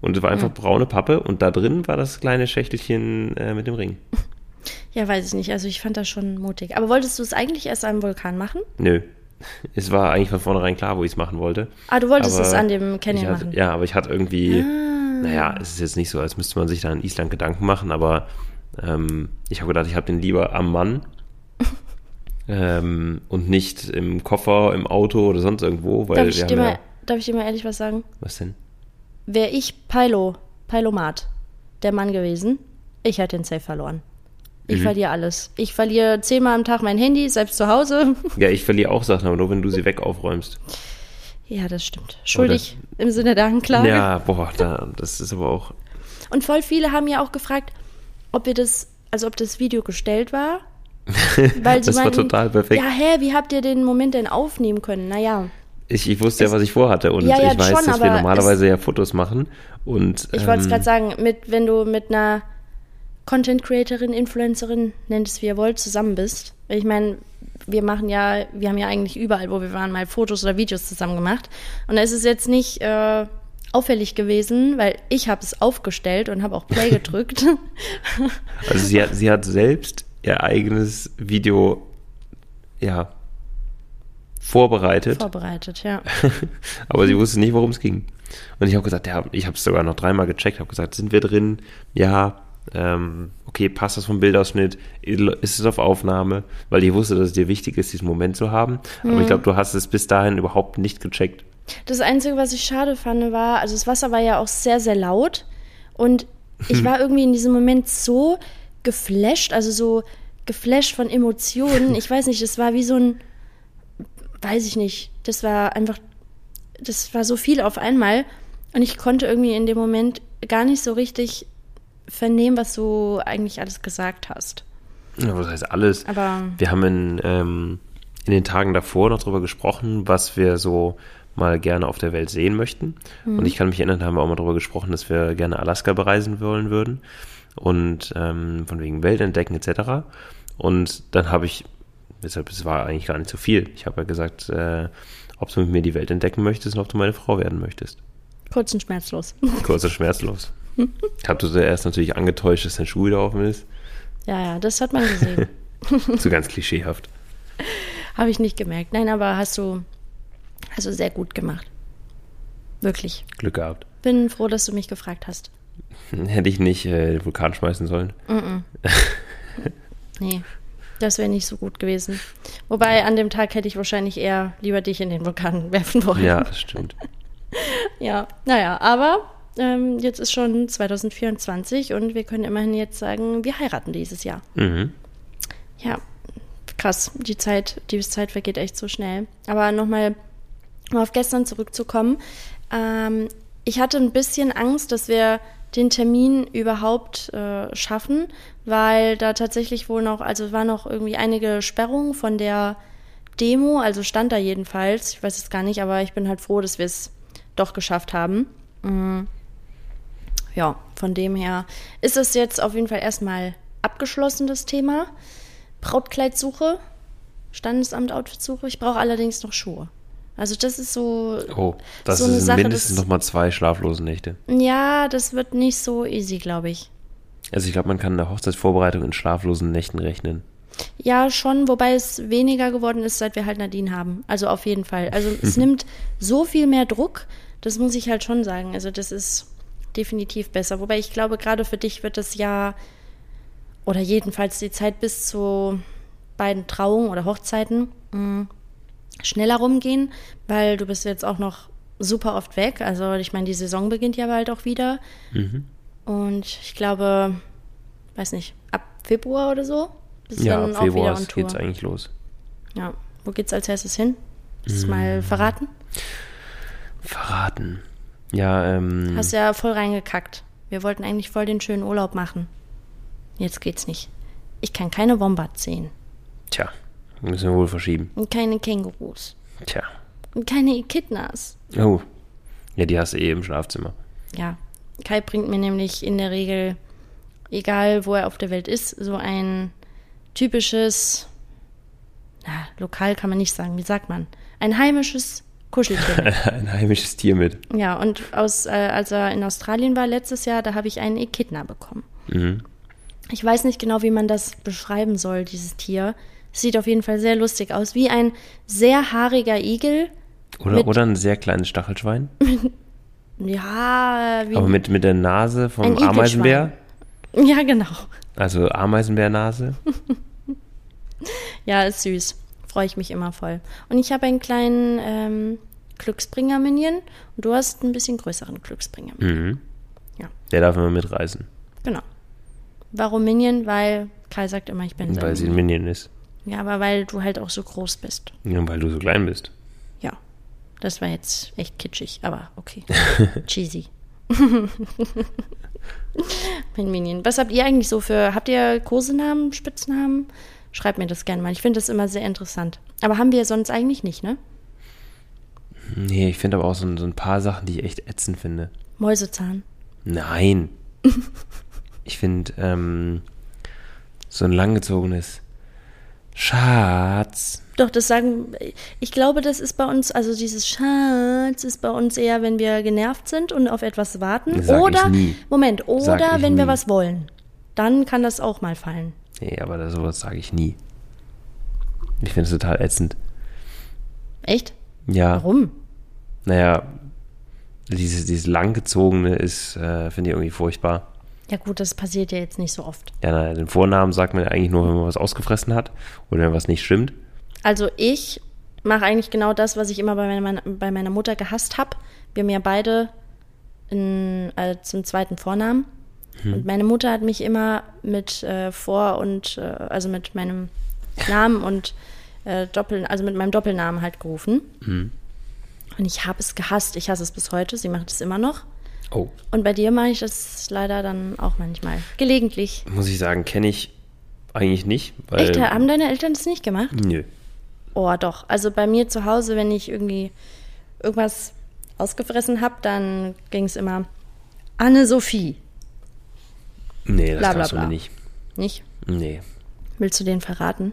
B: Und es war einfach braune Pappe und da drin war das kleine Schächtelchen äh, mit dem Ring.
A: Ja, weiß ich nicht. Also ich fand das schon mutig. Aber wolltest du es eigentlich erst am Vulkan machen?
B: Nö. Es war eigentlich von vornherein klar, wo ich es machen wollte.
A: Ah, du wolltest
B: Aber
A: es an dem Canyon
B: hatte,
A: machen.
B: Ja, aber ich hatte irgendwie,
A: Ah.
B: naja, es ist jetzt nicht so, als müsste man sich da in Island Gedanken machen, aber ähm, ich habe gedacht, ich habe den lieber am Mann ähm, und nicht im Koffer, im Auto oder sonst irgendwo, weil
A: Darf
B: wir
A: ich,
B: haben
A: dir mal,
B: ja,
A: darf ich dir mal ehrlich was sagen?
B: was denn?
A: Wäre ich Pilo, Pilomat, der Mann gewesen, ich hätte den Safe verloren. Ich
B: Mhm.
A: verliere alles. Ich verliere zehnmal am Tag mein Handy, selbst zu Hause.
B: Ja, ich verliere auch Sachen, aber nur wenn du sie weg aufräumst.
A: ja, das stimmt. Schuldig im Sinne der Anklage.
B: Ja, boah, da, das ist aber auch.
A: Und voll viele haben ja auch gefragt, ob wir das, also ob das Video gestellt war. Weil sie
B: Das war
A: meinten,
B: total perfekt.
A: Ja, hä, wie habt ihr den Moment denn aufnehmen können? Naja,
B: Ich, ich wusste ja, was ich vorhatte und
A: Ja, ja,
B: ich weiß,
A: schon,
B: dass wir normalerweise ja Fotos machen. Und
A: ich wollte es
B: ähm,
A: gerade sagen, mit, wenn du mit einer Content Creatorin, Influencerin, nennt es wie ihr wollt, zusammen bist. Ich meine, wir machen ja, wir haben ja eigentlich überall, wo wir waren, mal Fotos oder Videos zusammen gemacht. Und da ist es jetzt nicht äh, auffällig gewesen, weil ich habe es aufgestellt und habe auch Play gedrückt.
B: Also sie hat, sie hat selbst ihr eigenes Video, ja, vorbereitet,
A: Vorbereitet, ja.
B: aber sie wusste nicht, worum es ging. Und ich habe gesagt, ja, ich habe es sogar noch dreimal gecheckt, habe gesagt, sind wir drin? Ja, Ähm, okay, passt das vom Bildausschnitt? Ist es auf Aufnahme? Weil ich wusste, dass es dir wichtig ist, diesen Moment zu haben. Aber
A: Mhm.
B: ich glaube, du hast es bis dahin überhaupt nicht gecheckt.
A: Das Einzige, was ich schade fand, war, also das Wasser war ja auch sehr, sehr laut. Und ich war irgendwie in diesem Moment so geflasht, also so geflasht von Emotionen. Ich weiß nicht, das war wie so ein, weiß ich nicht, das war einfach, das war so viel auf einmal. Und ich konnte irgendwie in dem Moment gar nicht so richtig vernehmen, was du eigentlich alles gesagt hast.
B: Ja, was heißt alles?
A: Aber
B: Wir haben in, ähm, in den Tagen davor noch drüber gesprochen, was wir so mal gerne auf der Welt sehen möchten. Und ich kann mich erinnern, da haben wir auch mal drüber gesprochen, dass wir gerne Alaska bereisen wollen würden. Und ähm, von wegen Welt entdecken etc. Und dann habe ich, deshalb, es war eigentlich gar nicht so viel. Ich habe ja gesagt, äh, ob du mit mir die Welt entdecken möchtest und ob du meine Frau werden möchtest.
A: kurz und schmerzlos.
B: Kurz und schmerzlos. Ich habe zuerst natürlich angetäuscht, dass dein Schuh wieder offen ist.
A: Ja, ja, das hat man gesehen.
B: So ganz klischeehaft.
A: Habe ich nicht gemerkt. Nein, aber hast du, hast du sehr gut gemacht. Wirklich.
B: Glück gehabt.
A: Bin froh, dass du mich gefragt hast.
B: Hätte ich nicht äh, den Vulkan schmeißen sollen.
A: Nee, das wäre nicht so gut gewesen. Wobei an dem Tag hätte ich wahrscheinlich eher lieber dich in den Vulkan werfen wollen.
B: Ja, das stimmt.
A: Ja, naja, aber ähm, jetzt ist schon 2024 und wir können immerhin jetzt sagen, wir heiraten dieses Jahr.
B: Mhm.
A: Ja, krass. Die Zeit, die Zeit vergeht echt so schnell. Aber nochmal um auf gestern zurückzukommen. Ähm, ich hatte ein bisschen Angst, dass wir den Termin überhaupt äh, schaffen, weil da tatsächlich wohl noch, also war noch irgendwie einige Sperrungen von der Demo, also stand da jedenfalls. Ich weiß es gar nicht, aber ich bin halt froh, dass wir es doch geschafft haben. Mm. Ja, von dem her ist es jetzt auf jeden Fall erstmal abgeschlossen, das Thema. Brautkleidsuche, Standesamt-Outfitsuche. Ich brauche allerdings noch Schuhe. Also das ist so,
B: Oh, das
A: So eine
B: sind
A: Sache,
B: mindestens nochmal zwei schlaflose Nächte.
A: ja, das wird nicht so easy, glaube ich.
B: Also ich glaube, man kann eine Hochzeitsvorbereitung in schlaflosen Nächten rechnen.
A: Ja, schon, wobei es weniger geworden ist, seit wir halt Nadine haben. Also auf jeden Fall. Also es nimmt so viel mehr Druck, das muss ich halt schon sagen. Also das ist definitiv besser. Wobei ich glaube, gerade für dich wird das Jahr oder jedenfalls die Zeit bis zu beiden Trauungen oder Hochzeiten mh, schneller rumgehen, weil du bist jetzt auch noch super oft weg. Also ich meine, die Saison beginnt ja bald auch wieder. Und ich glaube, weiß nicht, ab Februar oder so bist
B: Ja,
A: du
B: ab
A: dann auch wieder
B: Februar geht's eigentlich los.
A: Ja, wo geht's als erstes hin? Du es mal verraten?
B: Verraten. Ja, ähm.
A: Hast ja voll reingekackt. Wir wollten eigentlich voll den schönen Urlaub machen. Jetzt geht's nicht. Ich kann keine Wombats sehen.
B: Tja, müssen wir wohl verschieben.
A: Und keine Kängurus.
B: Tja.
A: Und keine Echidnas.
B: Oh. Ja, die hast du eh im Schlafzimmer.
A: Ja, Kai bringt mir nämlich in der Regel, egal wo er auf der Welt ist, so ein typisches, na, lokal kann man nicht sagen, wie sagt man? Ein heimisches Kuscheltier.
B: Ein heimisches Tier mit.
A: ja, und aus, äh, als er in Australien war letztes Jahr, da habe ich einen Echidna bekommen.
B: Mhm.
A: Ich weiß nicht genau, wie man das beschreiben soll, dieses Tier. Sieht auf jeden Fall sehr lustig aus, wie ein sehr haariger Igel.
B: Oder, oder ein sehr kleines Stachelschwein.
A: Ja, wie
B: Aber mit, mit der Nase vom. Ameisenbär.
A: ja, genau.
B: Also Ameisenbärnase.
A: Ja, ist süß. Freue ich mich immer voll. Und ich habe einen kleinen ähm, Glücksbringer-Minion und du hast einen bisschen größeren Glücksbringer.
B: Mhm.
A: Ja.
B: Der darf immer mitreisen.
A: Genau. Warum Minion? Weil Kai sagt immer, ich bin
B: Weil sie ein Minion ist.
A: Ja, aber weil du halt auch so groß bist.
B: Ja, weil du so klein bist.
A: Ja. Das war jetzt echt kitschig, aber okay. Cheesy. mein Minion. Was habt ihr eigentlich so für, habt ihr Kosenamen, Spitznamen? Schreibt mir das gerne mal. Ich finde das immer sehr interessant. Aber haben wir sonst eigentlich nicht, ne?
B: Nee, ich finde aber auch so, so ein paar Sachen, die ich echt ätzend finde.
A: Mäusezahn.
B: Nein. ich finde ähm, so ein langgezogenes Schatz.
A: Doch, das sagen, ich glaube, das ist bei uns, also dieses Schatz ist bei uns eher, wenn wir genervt sind und auf etwas warten.
B: Das sag
A: oder,
B: nie.
A: Moment, oder wenn wir
B: nie.
A: was wollen. Dann kann das auch mal fallen.
B: Nee, aber da- sowas sage ich nie. Ich finde es total ätzend.
A: Echt?
B: Ja,
A: Warum?
B: naja, dieses, dieses langgezogene ist, äh, finde ich irgendwie furchtbar.
A: Ja gut, das passiert ja jetzt nicht so oft.
B: Ja, na, den Vornamen sagt man ja eigentlich nur, wenn man was ausgefressen hat oder wenn was nicht stimmt.
A: Also ich mache eigentlich genau das, was ich immer bei meiner, bei meiner Mutter gehasst habe. Wir haben ja beide einen, äh, zum zweiten Vornamen. Und meine Mutter hat mich immer mit äh, Vor- und, äh, also mit meinem Namen und äh, Doppel, also mit meinem Doppelnamen halt gerufen. Und ich habe es gehasst. Ich hasse es bis heute. Sie macht es immer noch.
B: Oh.
A: Und bei dir mache ich das leider dann auch manchmal. Gelegentlich.
B: Muss ich sagen, kenne ich eigentlich nicht.
A: Echt? Haben deine Eltern das nicht gemacht?
B: Nö.
A: Oh, doch. Also bei mir zu Hause, wenn ich irgendwie irgendwas ausgefressen habe, dann ging es immer Anne-Sophie.
B: Nee, das darfst du mir nicht.
A: Nicht?
B: Nee.
A: Willst du den verraten?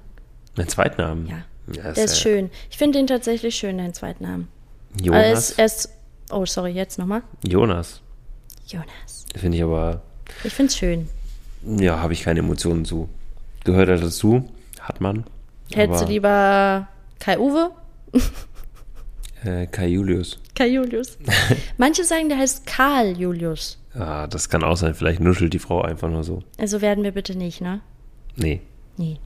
B: Mein Zweitnamen?
A: Ja.
B: Ja,
A: Der ist
B: äh,
A: schön. Ich finde den tatsächlich schön, deinen zweiten Namen. Er
B: Jonas.
A: ist, er ist, oh, sorry, jetzt nochmal.
B: Jonas.
A: Jonas.
B: Finde ich aber,
A: Ich finde es schön.
B: ja, habe ich keine Emotionen zu. Gehört er dazu? Hat man.
A: Hättest du lieber Kai-Uwe?
B: Äh, Kai Julius.
A: Kai Julius. Manche sagen, der heißt Karl Julius.
B: Ah, das kann auch sein. Vielleicht nuschelt die Frau einfach nur so.
A: Also werden wir bitte nicht, ne?
B: Nee.
A: Nee.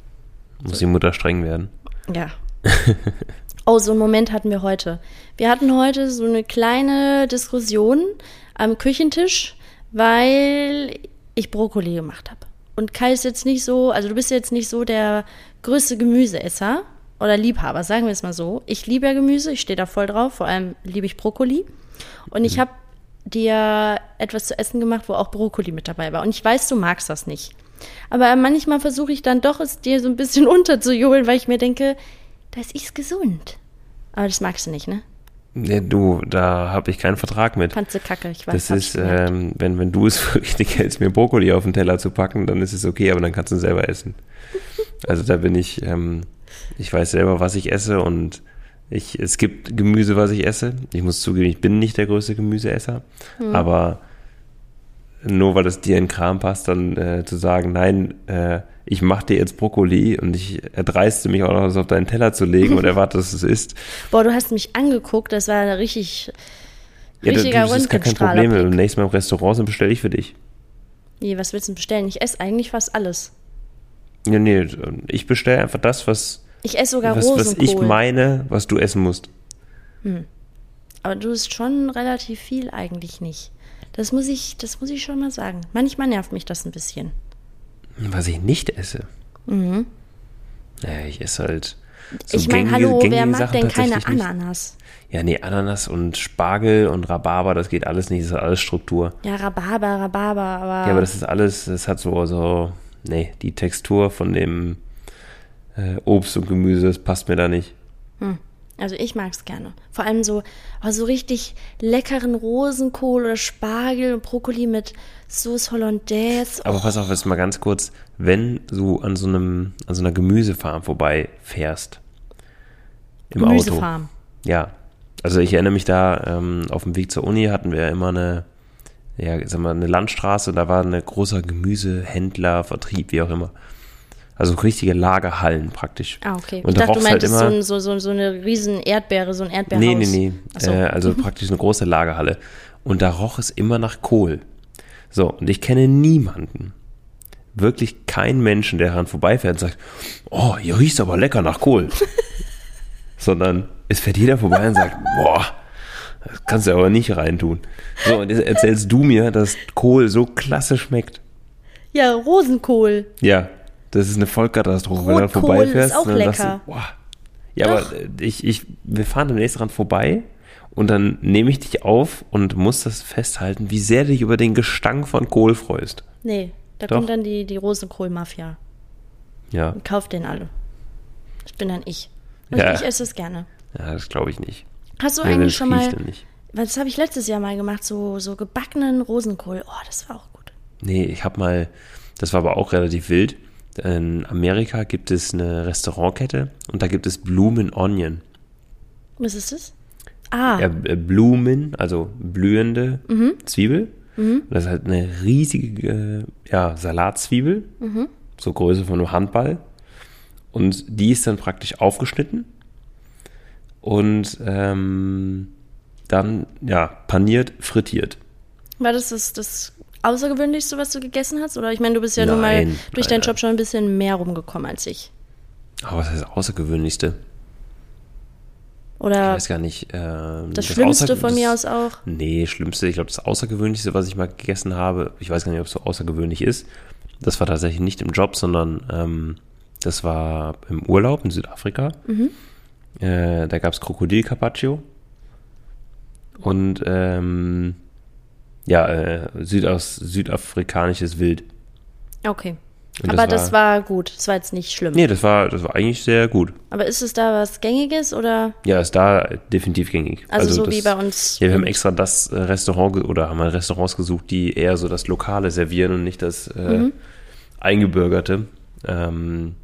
B: Muss die Mutter streng werden.
A: Ja. oh, so einen Moment hatten wir heute. Wir hatten heute so eine kleine Diskussion am Küchentisch, weil ich Brokkoli gemacht habe. Und Kai ist jetzt nicht so, also du bist jetzt nicht so der größte Gemüseesser oder Liebhaber, sagen wir es mal so. Ich liebe ja Gemüse, ich stehe da voll drauf, vor allem liebe ich Brokkoli. Und ich habe dir etwas zu essen gemacht, wo auch Brokkoli mit dabei war. Und ich weiß, du magst das nicht. Aber manchmal versuche ich dann doch, es dir so ein bisschen unterzujubeln, weil ich mir denke, das ist gesund. Aber das magst du nicht, ne?
B: Nee, du, da habe ich keinen Vertrag mit.
A: Fandst du kacke, ich weiß.
B: Das ist, ähm, wenn, wenn du es richtig hältst, mir Brokkoli auf den Teller zu packen, dann ist es okay, aber dann kannst du ihn selber essen. Also da bin ich, ähm, ich weiß selber, was ich esse und ich, es gibt Gemüse, was ich esse. Ich muss zugeben, ich bin nicht der größte Gemüseesser,
A: Hm.
B: aber nur weil es dir in Kram passt, dann äh, zu sagen, nein, äh, ich mache dir jetzt Brokkoli und ich erdreiste mich auch noch, das auf deinen Teller zu legen und erwarte, dass es isst.
A: Boah, du hast mich angeguckt, das war richtig,
B: Ja, du,
A: richtiger
B: das ist gar kein Problem. Wenn
A: Röntgenstrahlerblick.
B: nächstes Mal im Restaurant sind, bestelle ich für dich.
A: Nee, was willst du denn bestellen? Ich esse eigentlich fast alles.
B: Ja, nee, ich bestelle einfach das, was,
A: Ich esse sogar
B: was, was ich meine, was du essen musst.
A: Aber du isst schon relativ viel eigentlich nicht. Das muss ich, das muss ich schon mal sagen. Manchmal nervt mich das ein bisschen.
B: Was ich nicht esse. Naja, ich esse halt. So
A: Mhm. ich meine, hallo, wer
B: gängige
A: mag
B: Sachen
A: denn keine
B: nicht.
A: Ananas?
B: Ja, nee, Ananas und Spargel und Rhabarber, das geht alles nicht, das hat alles Struktur.
A: Ja, Rhabarber, Rhabarber, aber.
B: Ja, aber das ist alles, das hat so, so, nee, die Textur von dem äh, Obst und Gemüse, das passt mir da nicht.
A: Also ich mag es gerne. Vor allem so, oh, so richtig leckeren Rosenkohl oder Spargel und Brokkoli mit Sauce Hollandaise.
B: Aber pass auf, jetzt mal ganz kurz, wenn du an so einem, an so einer Gemüsefarm vorbeifährst. Im Auto.
A: Gemüsefarm.
B: Ja. Also ich erinnere mich da, ähm, auf dem Weg zur Uni hatten wir immer eine, ja, sag mal, eine Landstraße, da war ein großer Gemüsehändler, Vertrieb, wie auch immer. Also richtige Lagerhallen praktisch.
A: Ah, okay.
B: Und
A: ich
B: da
A: dachte, du
B: halt
A: meintest so,
B: immer-
A: so, so, so eine riesen Erdbeere, so ein Erdbeerhaus.
B: Nee, nee, nee.
A: So.
B: Äh, also praktisch eine große Lagerhalle. Und da roch es immer nach Kohl. So, und ich kenne niemanden, wirklich keinen Menschen, der daran vorbeifährt und sagt, oh, hier riecht aber lecker nach Kohl. Sondern es fährt jeder vorbei und sagt, boah, das kannst du aber nicht reintun. So, und jetzt erzählst du mir, dass Kohl so klasse schmeckt.
A: Ja, Rosenkohl.
B: Ja, das ist eine Vollkatastrophe, wenn du vorbeifährst.
A: ist auch
B: und dann sagst
A: lecker.
B: Du, boah. Ja, aber äh, ich, ich, wir fahren demnächst dran vorbei und dann nehme ich dich auf und muss das festhalten, wie sehr du dich über den Gestank von Kohl freust.
A: Nee, da
B: Doch.
A: kommt dann die, die Rosenkohl-Mafia
B: Ja,
A: und kauft den alle. Das bin dann ich. Also
B: Ja.
A: ich esse es gerne.
B: ja das glaube ich nicht.
A: Hast du
B: wenn
A: eigentlich schon mal, weil das habe ich letztes Jahr mal gemacht, so, so gebackenen Rosenkohl. Oh, das war auch gut.
B: Nee, ich habe mal, das war aber auch relativ wild. In Amerika gibt es eine Restaurantkette und da gibt es Blumen Onion.
A: Was ist das? Ah,
B: Ja, äh, Blumen, also blühende Zwiebel. Und Das ist halt eine riesige äh, ja, Salatzwiebel, so Größe von einem Handball. Und die ist dann praktisch aufgeschnitten und ähm, dann ja paniert, frittiert.
A: war das das, das Außergewöhnlichste, was du gegessen hast? Oder ich meine, du bist ja nun mal
B: Nein,
A: durch
B: nein,
A: deinen
B: nein.
A: Job schon ein bisschen mehr rumgekommen als ich.
B: Aber was heißt das Außergewöhnlichste? Ich
A: Oder
B: weiß gar nicht. ähm,
A: das, Schlimmste
B: Außergewö-
A: von mir
B: das-
A: aus auch.
B: Nee, Schlimmste, ich glaube, das Außergewöhnlichste, was ich mal gegessen habe, ich weiß gar nicht, ob es so außergewöhnlich ist. Das war tatsächlich nicht im Job, sondern ähm, das war im Urlaub in Südafrika. Äh, da gab es Krokodil Carpaccio. Und ähm, ja, äh, Südaus, südafrikanisches Wild.
A: Okay.
B: Und
A: Aber
B: das
A: das war, gut. Das war jetzt nicht schlimm.
B: Nee, das war, das war eigentlich sehr gut.
A: Aber ist es da was Gängiges oder?
B: Ja, ist da definitiv gängig.
A: Also, so
B: das,
A: wie bei uns.
B: Ja, wir haben extra das äh, Restaurant oder haben mal Restaurants gesucht, die eher so das Lokale servieren und nicht das äh,
A: Mhm.
B: Eingebürgerte. Ähm,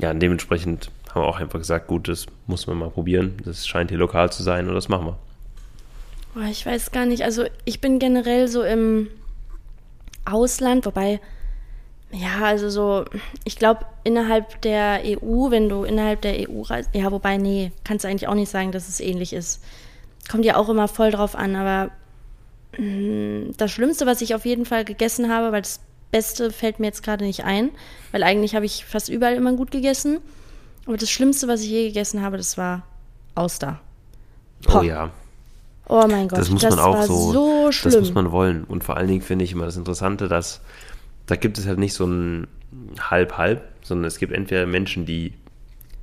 B: ja, dementsprechend haben wir auch einfach gesagt, gut, das muss man mal probieren. Das scheint hier lokal zu sein und das machen wir.
A: Boah, ich weiß gar nicht. Also ich bin generell so im Ausland, wobei, ja, also so, ich glaube, innerhalb der EU, wenn du innerhalb der EU reist, ja, wobei, nee, kannst du eigentlich auch nicht sagen, dass es ähnlich ist. Kommt ja auch immer voll drauf an, aber mh, das Schlimmste, was ich auf jeden Fall gegessen habe, weil das Beste fällt mir jetzt gerade nicht ein, weil eigentlich habe ich fast überall immer gut gegessen. Aber das Schlimmste, was ich je gegessen habe, das war Auster.
B: Oh ja,
A: Oh mein Gott,
B: das muss man auch so,
A: so schlimm.
B: das muss man wollen. Und vor allen Dingen finde ich immer das Interessante, dass da gibt es halt nicht so ein Halb-Halb, sondern es gibt entweder Menschen, die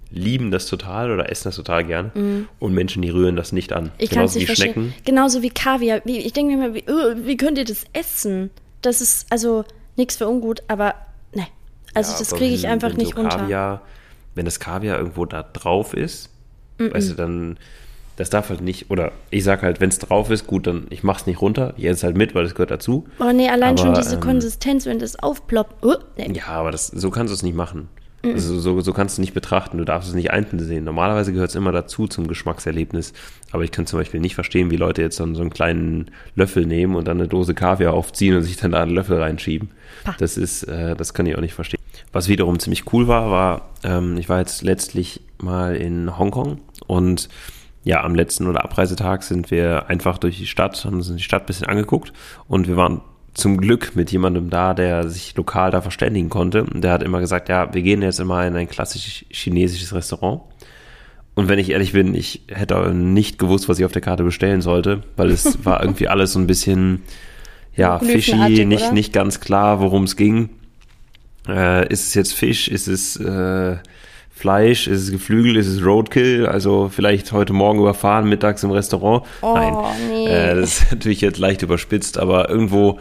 B: lieben das total oder essen das total gern und Menschen, die rühren das nicht an.
A: Ich
B: Genauso
A: nicht
B: wie
A: verstehen.
B: Schnecken.
A: Genauso wie Kaviar. Wie, ich denke mir immer, wie, äh, wie könnt ihr das essen? Das ist also nichts für ungut, aber ne. Also
B: Ja,
A: das kriege ich einfach
B: wenn
A: nicht
B: so
A: runter.
B: Kaviar, wenn das Kaviar irgendwo da drauf ist, weißt du, dann, das darf halt nicht, oder ich sag halt, wenn es drauf ist, gut, dann ich mach's nicht runter, ich esse es halt mit, weil das gehört dazu.
A: Oh nee, allein schon
B: Aber,
A: diese
B: ähm,
A: Konsistenz, wenn das aufploppt. Uh, nee.
B: Ja, aber das, so kannst du es nicht machen.
A: Mhm.
B: Also so, so kannst du nicht betrachten, du darfst es nicht einzeln sehen. Normalerweise gehört es immer dazu zum Geschmackserlebnis. Aber ich kann zum Beispiel nicht verstehen, wie Leute jetzt dann so einen kleinen Löffel nehmen und dann eine Dose Kaviar aufziehen und sich dann da einen Löffel reinschieben.
A: Pah.
B: Das ist, äh, das kann ich auch nicht verstehen. Was wiederum ziemlich cool war, war, ähm, ich war jetzt letztlich mal in Hongkong und ja, am letzten oder Abreisetag sind wir einfach durch die Stadt, haben uns die Stadt ein bisschen angeguckt und wir waren zum Glück mit jemandem da, der sich lokal da verständigen konnte. Und der hat immer gesagt, ja, wir gehen jetzt immer in ein klassisch chinesisches Restaurant. Und wenn ich ehrlich bin, ich hätte nicht gewusst, was ich auf der Karte bestellen sollte, weil es war irgendwie alles so ein bisschen, ja, fishy, nicht,
A: oder?
B: nicht ganz klar, worum es ging. Äh, ist es jetzt Fisch? Ist es äh, Fleisch? Ist es Geflügel? Ist es Roadkill? Also vielleicht heute Morgen überfahren, mittags im Restaurant?
A: Oh,
B: Nein,
A: nee.
B: äh, das ist natürlich jetzt leicht überspitzt, aber irgendwo,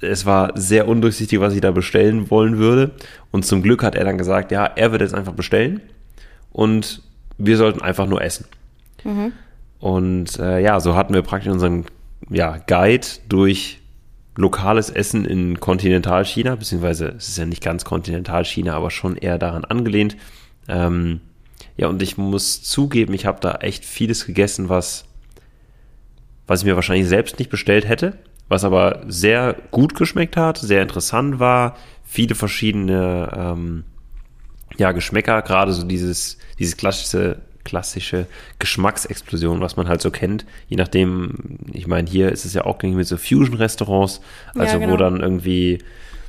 B: es war sehr undurchsichtig, was ich da bestellen wollen würde. Und zum Glück hat er dann gesagt, ja, er wird jetzt einfach bestellen und wir sollten einfach nur essen. Und äh, ja, so hatten wir praktisch unseren ja, Guide durch lokales Essen in Kontinentalchina, beziehungsweise es ist ja nicht ganz Kontinentalchina, aber schon eher daran angelehnt. Ähm, ja, und ich muss zugeben, ich habe da echt vieles gegessen, was, was ich mir wahrscheinlich selbst nicht bestellt hätte, was aber sehr gut geschmeckt hat, sehr interessant war, viele verschiedene ähm, ja, Geschmäcker, gerade so dieses, dieses klassische, klassische Geschmacksexplosion, was man halt so kennt. Je nachdem, ich meine, hier ist es ja auch gängig mit so Fusion-Restaurants,
A: Ja,
B: also
A: genau.
B: wo dann irgendwie,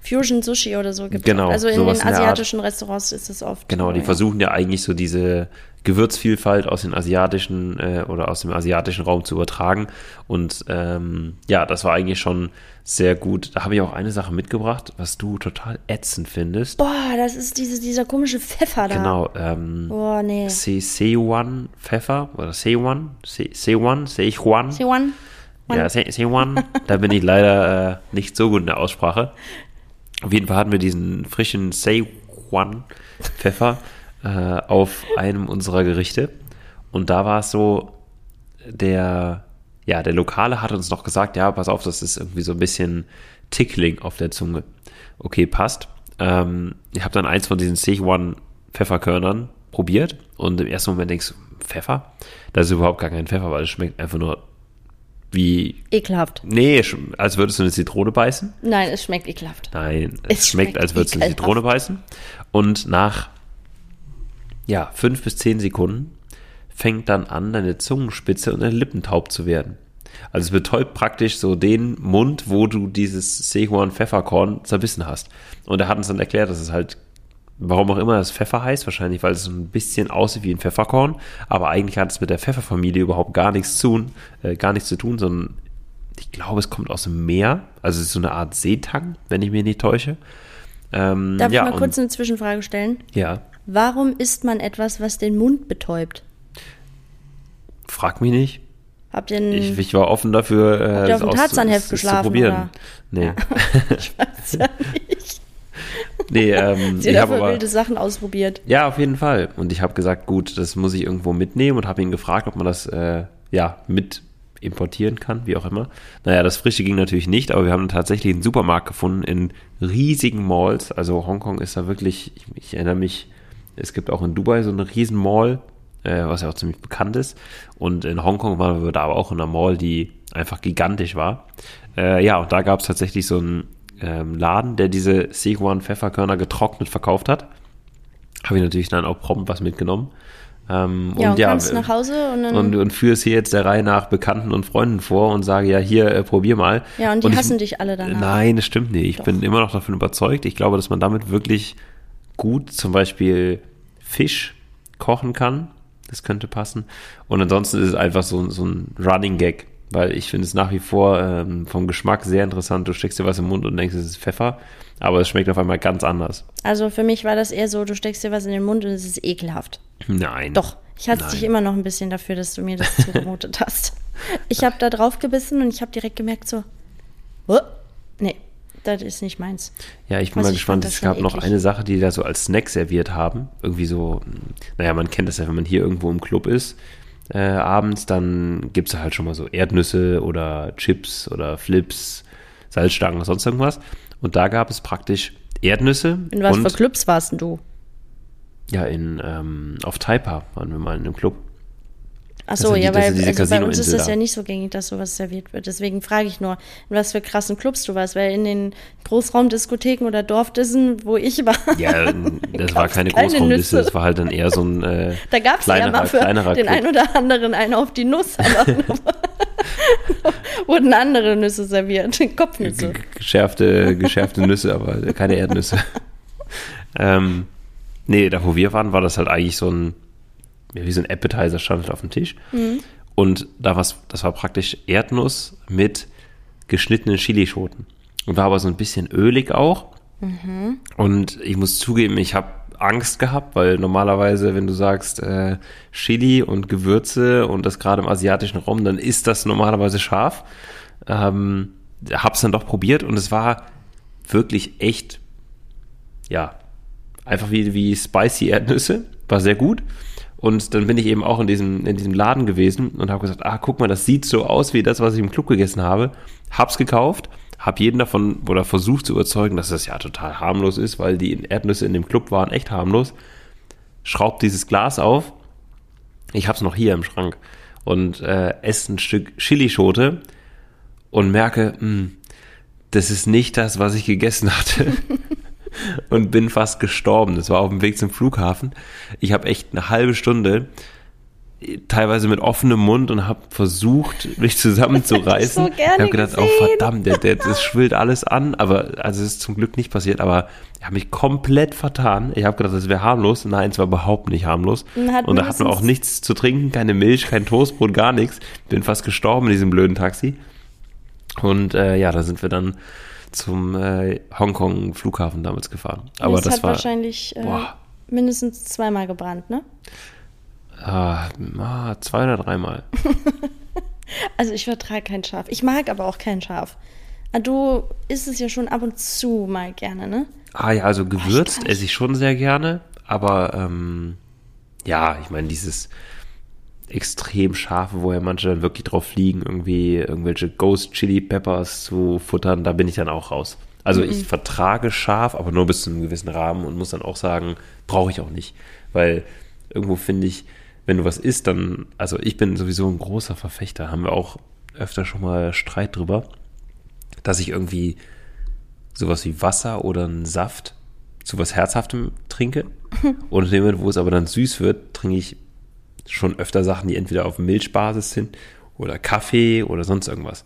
A: Fusion Sushi oder so gibt
B: Genau,
A: Also in den
B: in
A: asiatischen Restaurants ist es oft.
B: genau, die
A: ja.
B: versuchen ja eigentlich so diese Gewürzvielfalt aus den asiatischen äh, oder aus dem asiatischen Raum zu übertragen. Und ähm, ja, das war eigentlich schon sehr gut. Da habe ich auch eine Sache mitgebracht, was du total ätzend findest.
A: Boah, das ist diese, dieser komische Pfeffer da.
B: Genau, ähm,
A: Boah, nee.
B: Se- Szechuan Pfeffer oder Szechuan, Se- Szechuan, Szechuan.
A: Siwan?
B: Ja, Se- Szechuan. Da bin ich leider äh, nicht so gut in der Aussprache. Auf jeden Fall hatten wir diesen frischen Szechuan Pfeffer äh, auf einem unserer Gerichte. Und da war es so, der, ja, der Lokale hat uns noch gesagt, ja, pass auf, das ist irgendwie so ein bisschen Tickling auf der Zunge. Okay, passt. Ähm, ich habe dann eins von diesen Szechuan Pfefferkörnern probiert und im ersten Moment denkst du, Pfeffer? Das ist überhaupt gar kein Pfeffer, weil es schmeckt einfach nur wie,
A: Ekelhaft.
B: nee, als würdest du eine Zitrone beißen.
A: Nein, es schmeckt ekelhaft.
B: Nein, es,
A: Es
B: schmeckt,
A: schmeckt
B: als würdest du eine. Zitrone beißen. Und nach, ja, fünf bis zehn Sekunden fängt dann an, deine Zungenspitze und deine Lippen taub zu werden. Also es betäubt praktisch so den Mund, wo du dieses Szechuan Pfefferkorn zerbissen hast. Und er hat uns dann erklärt, dass es halt, warum auch immer das Pfeffer heißt, wahrscheinlich weil es so ein bisschen aussieht wie ein Pfefferkorn, aber eigentlich hat es mit der Pfefferfamilie überhaupt gar nichts zu tun, äh, gar nichts zu tun, sondern ich glaube, es kommt aus dem Meer. Also es ist so eine Art Seetang, wenn ich mich nicht täusche.
A: Ähm, Darf ja, ich mal kurz eine Zwischenfrage stellen?
B: Ja.
A: Warum isst man etwas, was den Mund betäubt?
B: Frag mich nicht.
A: Habt ihr
B: ich, ich, war offen dafür,
A: äh, habt ihr auf dem Tarzanheft geschlafen,
B: zu probieren.
A: Oder?
B: Nee.
A: Ja. ich weiß ja nicht.
B: Nee, ähm,
A: Sie haben wilde Sachen ausprobiert.
B: Ja, auf jeden Fall. Und ich habe gesagt, gut, das muss ich irgendwo mitnehmen und habe ihn gefragt, ob man das äh, ja mit importieren kann, wie auch immer. Naja, das Frische ging natürlich nicht, aber wir haben tatsächlich einen Supermarkt gefunden in riesigen Malls. Also Hongkong ist da wirklich, ich, ich erinnere mich, es gibt auch in Dubai so eine riesen Mall, äh, was ja auch ziemlich bekannt ist. Und in Hongkong waren wir da aber auch in einer Mall, die einfach gigantisch war. Äh, ja, und da gab es tatsächlich so einen ähm, Laden, der diese Sichuan Pfefferkörner getrocknet verkauft hat. Habe ich natürlich dann auch prompt was mitgenommen.
A: Ähm, ja, und, und ja, kommst nach Hause und dann.
B: Und, und führe es hier jetzt der Reihe nach Bekannten und Freunden vor und sage, ja, hier, äh, probier mal.
A: Ja, und die und hassen ich, dich alle dann.
B: Nein, das stimmt nicht. Ich Doch. bin immer noch davon überzeugt. Ich glaube, dass man damit wirklich gut zum Beispiel Fisch kochen kann. Das könnte passen. Und ansonsten ist es einfach so, so ein Running Gag, weil ich finde es nach wie vor ähm, vom Geschmack sehr interessant. Du steckst dir was im Mund und denkst, es ist Pfeffer, aber es schmeckt auf einmal ganz anders.
A: Also für mich war das eher so, du steckst dir was in den Mund und es ist ekelhaft.
B: Nein.
A: Doch, ich hatte dich immer noch ein bisschen dafür, dass du mir das zugemutet hast. Ich habe da drauf gebissen und ich habe direkt gemerkt so, oh, nee, das ist nicht meins.
B: Ja, ich bin also mal gespannt. Es gab noch eine Sache, die da so als Snack serviert haben. Irgendwie so, naja, man kennt das ja, wenn man hier irgendwo im Club ist, äh, abends, dann gibt es halt schon mal so Erdnüsse oder Chips oder Flips, Salzstangen, sonst irgendwas. Und da gab es praktisch Erdnüsse.
A: In was für Clubs warst denn du?
B: Ja, in, ähm, auf Taipa waren wir mal in einem Club.
A: Ach so, ja, weil also bei uns ist das da. ja nicht so gängig, dass sowas serviert wird. Deswegen frage ich nur, in was für krassen Clubs du warst, weil in den Großraumdiskotheken oder Dorfdissen, wo ich war.
B: Ja, das war keine, keine Großraumdisse, das war halt dann eher so ein äh,
A: Da gab es ja mal für den Club. einen oder anderen einen auf die Nuss. wurden andere Nüsse serviert, Kopfnüsse.
B: Geschärfte, geschärfte Nüsse, aber keine Erdnüsse. ähm, nee, da wo wir waren, war das halt eigentlich so ein wie so ein Appetizer stand auf dem Tisch. Mhm. Und da was, das war praktisch Erdnuss mit geschnittenen Chilischoten. Und war aber so ein bisschen ölig auch. Mhm. Und ich muss zugeben, ich habe Angst gehabt, weil normalerweise, wenn du sagst äh, Chili und Gewürze und das gerade im asiatischen Raum, dann ist das normalerweise scharf. Ähm, hab's dann doch probiert und es war wirklich echt, ja, einfach wie, wie spicy Erdnüsse. War sehr gut. Und dann bin ich eben auch in diesem, in diesem Laden gewesen und habe gesagt, ah, guck mal, das sieht so aus wie das, was ich im Club gegessen habe. Hab's gekauft, hab jeden davon oder versucht zu überzeugen, dass das ja total harmlos ist, weil die Erdnüsse in dem Club waren echt harmlos. Schraubt dieses Glas auf. Ich hab's noch hier im Schrank und äh, esse ein Stück Chilischote und merke, mh, hm, das ist nicht das, was ich gegessen hatte. und bin fast gestorben. Das war auf dem Weg zum Flughafen. Ich habe echt eine halbe Stunde teilweise mit offenem Mund und habe versucht, mich zusammenzureißen.
A: ich so habe gedacht,
B: gesehen. oh verdammt, der, der, das schwillt alles an, aber also es ist zum Glück nicht passiert, aber ich habe mich komplett vertan. Ich habe gedacht, das wäre harmlos. Nein, es war überhaupt nicht harmlos. und da hatten wir auch nichts zu trinken, keine Milch, kein Toastbrot, gar nichts. Bin fast gestorben in diesem blöden Taxi. Und äh, ja, da sind wir dann zum äh, Hongkong-Flughafen damals gefahren. Aber das, das
A: hat war wahrscheinlich äh, mindestens zweimal gebrannt, ne?
B: Ah, ah, zwei oder dreimal.
A: also ich vertrage kein Schaf. Ich mag aber auch kein Schaf. Ah, du isst es ja schon ab und zu mal gerne, ne?
B: Ah ja, also gewürzt esse ich schon sehr gerne, aber ähm, ja, ich meine, dieses extrem scharfe, wo ja manche dann wirklich drauf fliegen, irgendwie irgendwelche Ghost Chili Peppers zu futtern, da bin ich dann auch raus. Also mhm. ich vertrage scharf, aber nur bis zu einem gewissen Rahmen und muss dann auch sagen, brauche ich auch nicht. Weil irgendwo finde ich, wenn du was isst, dann, also ich bin sowieso ein großer Verfechter, haben wir auch öfter schon mal Streit drüber, dass ich irgendwie sowas wie Wasser oder einen Saft zu was Herzhaftem trinke. und in dem Moment, wo es aber dann süß wird, trinke ich schon öfter Sachen, die entweder auf Milchbasis sind oder Kaffee oder sonst irgendwas.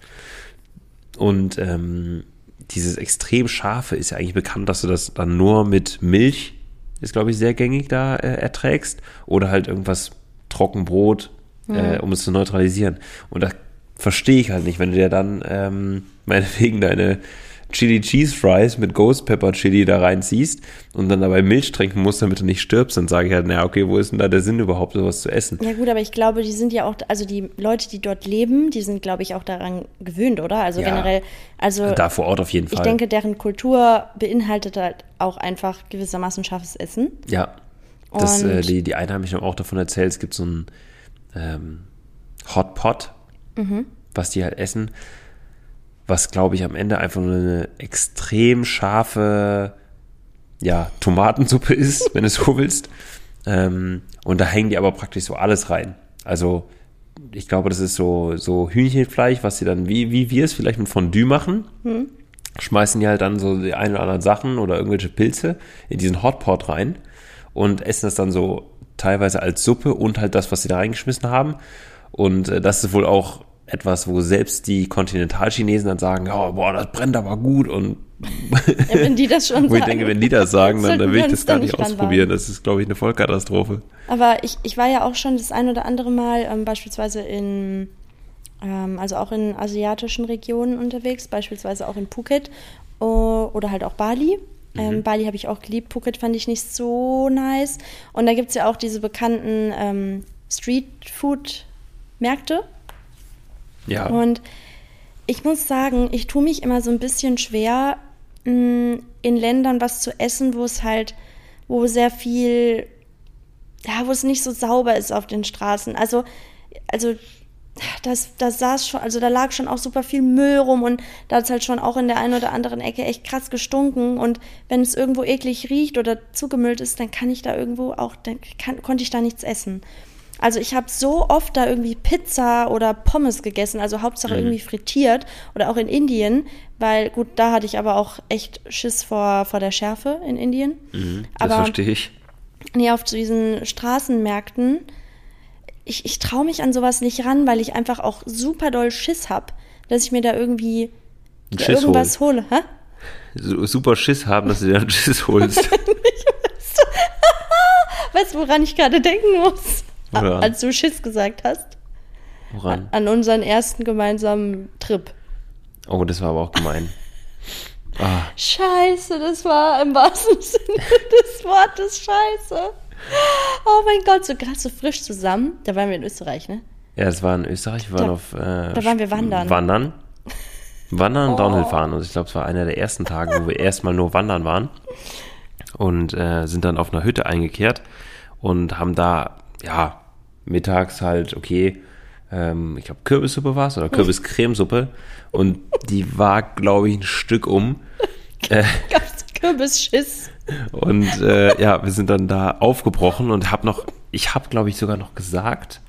B: Und ähm, dieses extrem scharfe ist ja eigentlich bekannt, dass du das dann nur mit Milch, ist glaube ich sehr gängig da äh, erträgst, oder halt irgendwas Trockenbrot, mhm. äh, um es zu neutralisieren. Und da verstehe ich halt nicht, wenn du dir dann ähm, meinetwegen deine Chili Cheese Fries mit Ghost Pepper Chili da reinziehst und dann dabei Milch trinken musst, damit du nicht stirbst, dann sage ich halt, naja, okay, wo ist denn da der Sinn überhaupt, sowas zu essen?
A: Ja gut, aber ich glaube, die sind ja auch, also die Leute, die dort leben, die sind, glaube ich, auch daran gewöhnt, oder? Also ja, generell, also
B: da vor Ort auf jeden Fall.
A: Ich denke, deren Kultur beinhaltet halt auch einfach gewissermaßen scharfes Essen.
B: Ja. Das, äh, die, die Einheimischen haben auch davon erzählt, es gibt so einen ähm, Hot Pot, mhm. was die halt essen was glaube ich am Ende einfach nur eine extrem scharfe ja, Tomatensuppe ist, wenn du so willst. Ähm, und da hängen die aber praktisch so alles rein. Also ich glaube, das ist so, so Hühnchenfleisch, was sie dann, wie, wie wir es vielleicht mit Fondue machen, hm. schmeißen die halt dann so die ein oder anderen Sachen oder irgendwelche Pilze in diesen Hotpot rein und essen das dann so teilweise als Suppe und halt das, was sie da reingeschmissen haben. Und äh, das ist wohl auch etwas, wo selbst die Kontinentalchinesen dann sagen, oh, boah, das brennt aber gut und
A: ja, wenn die das schon
B: wo ich denke, wenn die das sagen, dann, dann will ich das gar nicht ausprobieren. Das ist, glaube ich, eine Vollkatastrophe.
A: Aber ich, ich war ja auch schon das ein oder andere Mal ähm, beispielsweise in, ähm, also auch in asiatischen Regionen unterwegs, beispielsweise auch in Phuket oh, oder halt auch Bali. Ähm, mhm. Bali habe ich auch geliebt, Phuket fand ich nicht so nice. Und da gibt es ja auch diese bekannten ähm, Street-Food-Märkte.
B: Ja.
A: Und ich muss sagen, ich tue mich immer so ein bisschen schwer, mm, in Ländern was zu essen, wo es halt, wo sehr viel, ja, wo es nicht so sauber ist auf den Straßen. Also, also das, das saß schon, also da lag schon auch super viel Müll rum und da hat es halt schon auch in der einen oder anderen Ecke echt krass gestunken. Und wenn es irgendwo eklig riecht oder zugemüllt ist, dann kann ich da irgendwo auch, dann kann, konnte ich da nichts essen. Also ich habe so oft da irgendwie Pizza oder Pommes gegessen, also Hauptsache mhm. irgendwie frittiert oder auch in Indien, weil gut, da hatte ich aber auch echt Schiss vor, vor der Schärfe in Indien.
B: Mhm, das aber, verstehe ich.
A: Nee, auf diesen Straßenmärkten, ich, ich traue mich an sowas nicht ran, weil ich einfach auch super doll Schiss habe, dass ich mir da irgendwie irgendwas hole. Hä?
B: So, super Schiss haben, dass du dir einen Schiss holst.
A: weißt du, woran ich gerade denken muss? Woran? Als du Schiss gesagt hast.
B: Woran?
A: An unseren ersten gemeinsamen Trip.
B: Oh, das war aber auch gemein.
A: Ah. Scheiße, das war im wahrsten Sinne des Wortes Scheiße. Oh mein Gott, so gerade so frisch zusammen. Da waren wir in Österreich, ne?
B: Ja, das war in Österreich. Wir waren
A: da,
B: auf. Äh,
A: da waren wir wandern.
B: Wandern. Wandern und oh. Downhill fahren. Und ich glaube, es war einer der ersten Tage, wo wir erstmal nur wandern waren. Und äh, sind dann auf einer Hütte eingekehrt und haben da, ja, mittags halt, okay, ähm, ich glaube Kürbissuppe war es oder Kürbiscremesuppe und die war, glaube ich, ein Stück um.
A: Äh, Gab's Kürbisschiss.
B: Und äh, ja, wir sind dann da aufgebrochen und hab noch, ich habe, glaube ich, sogar noch gesagt,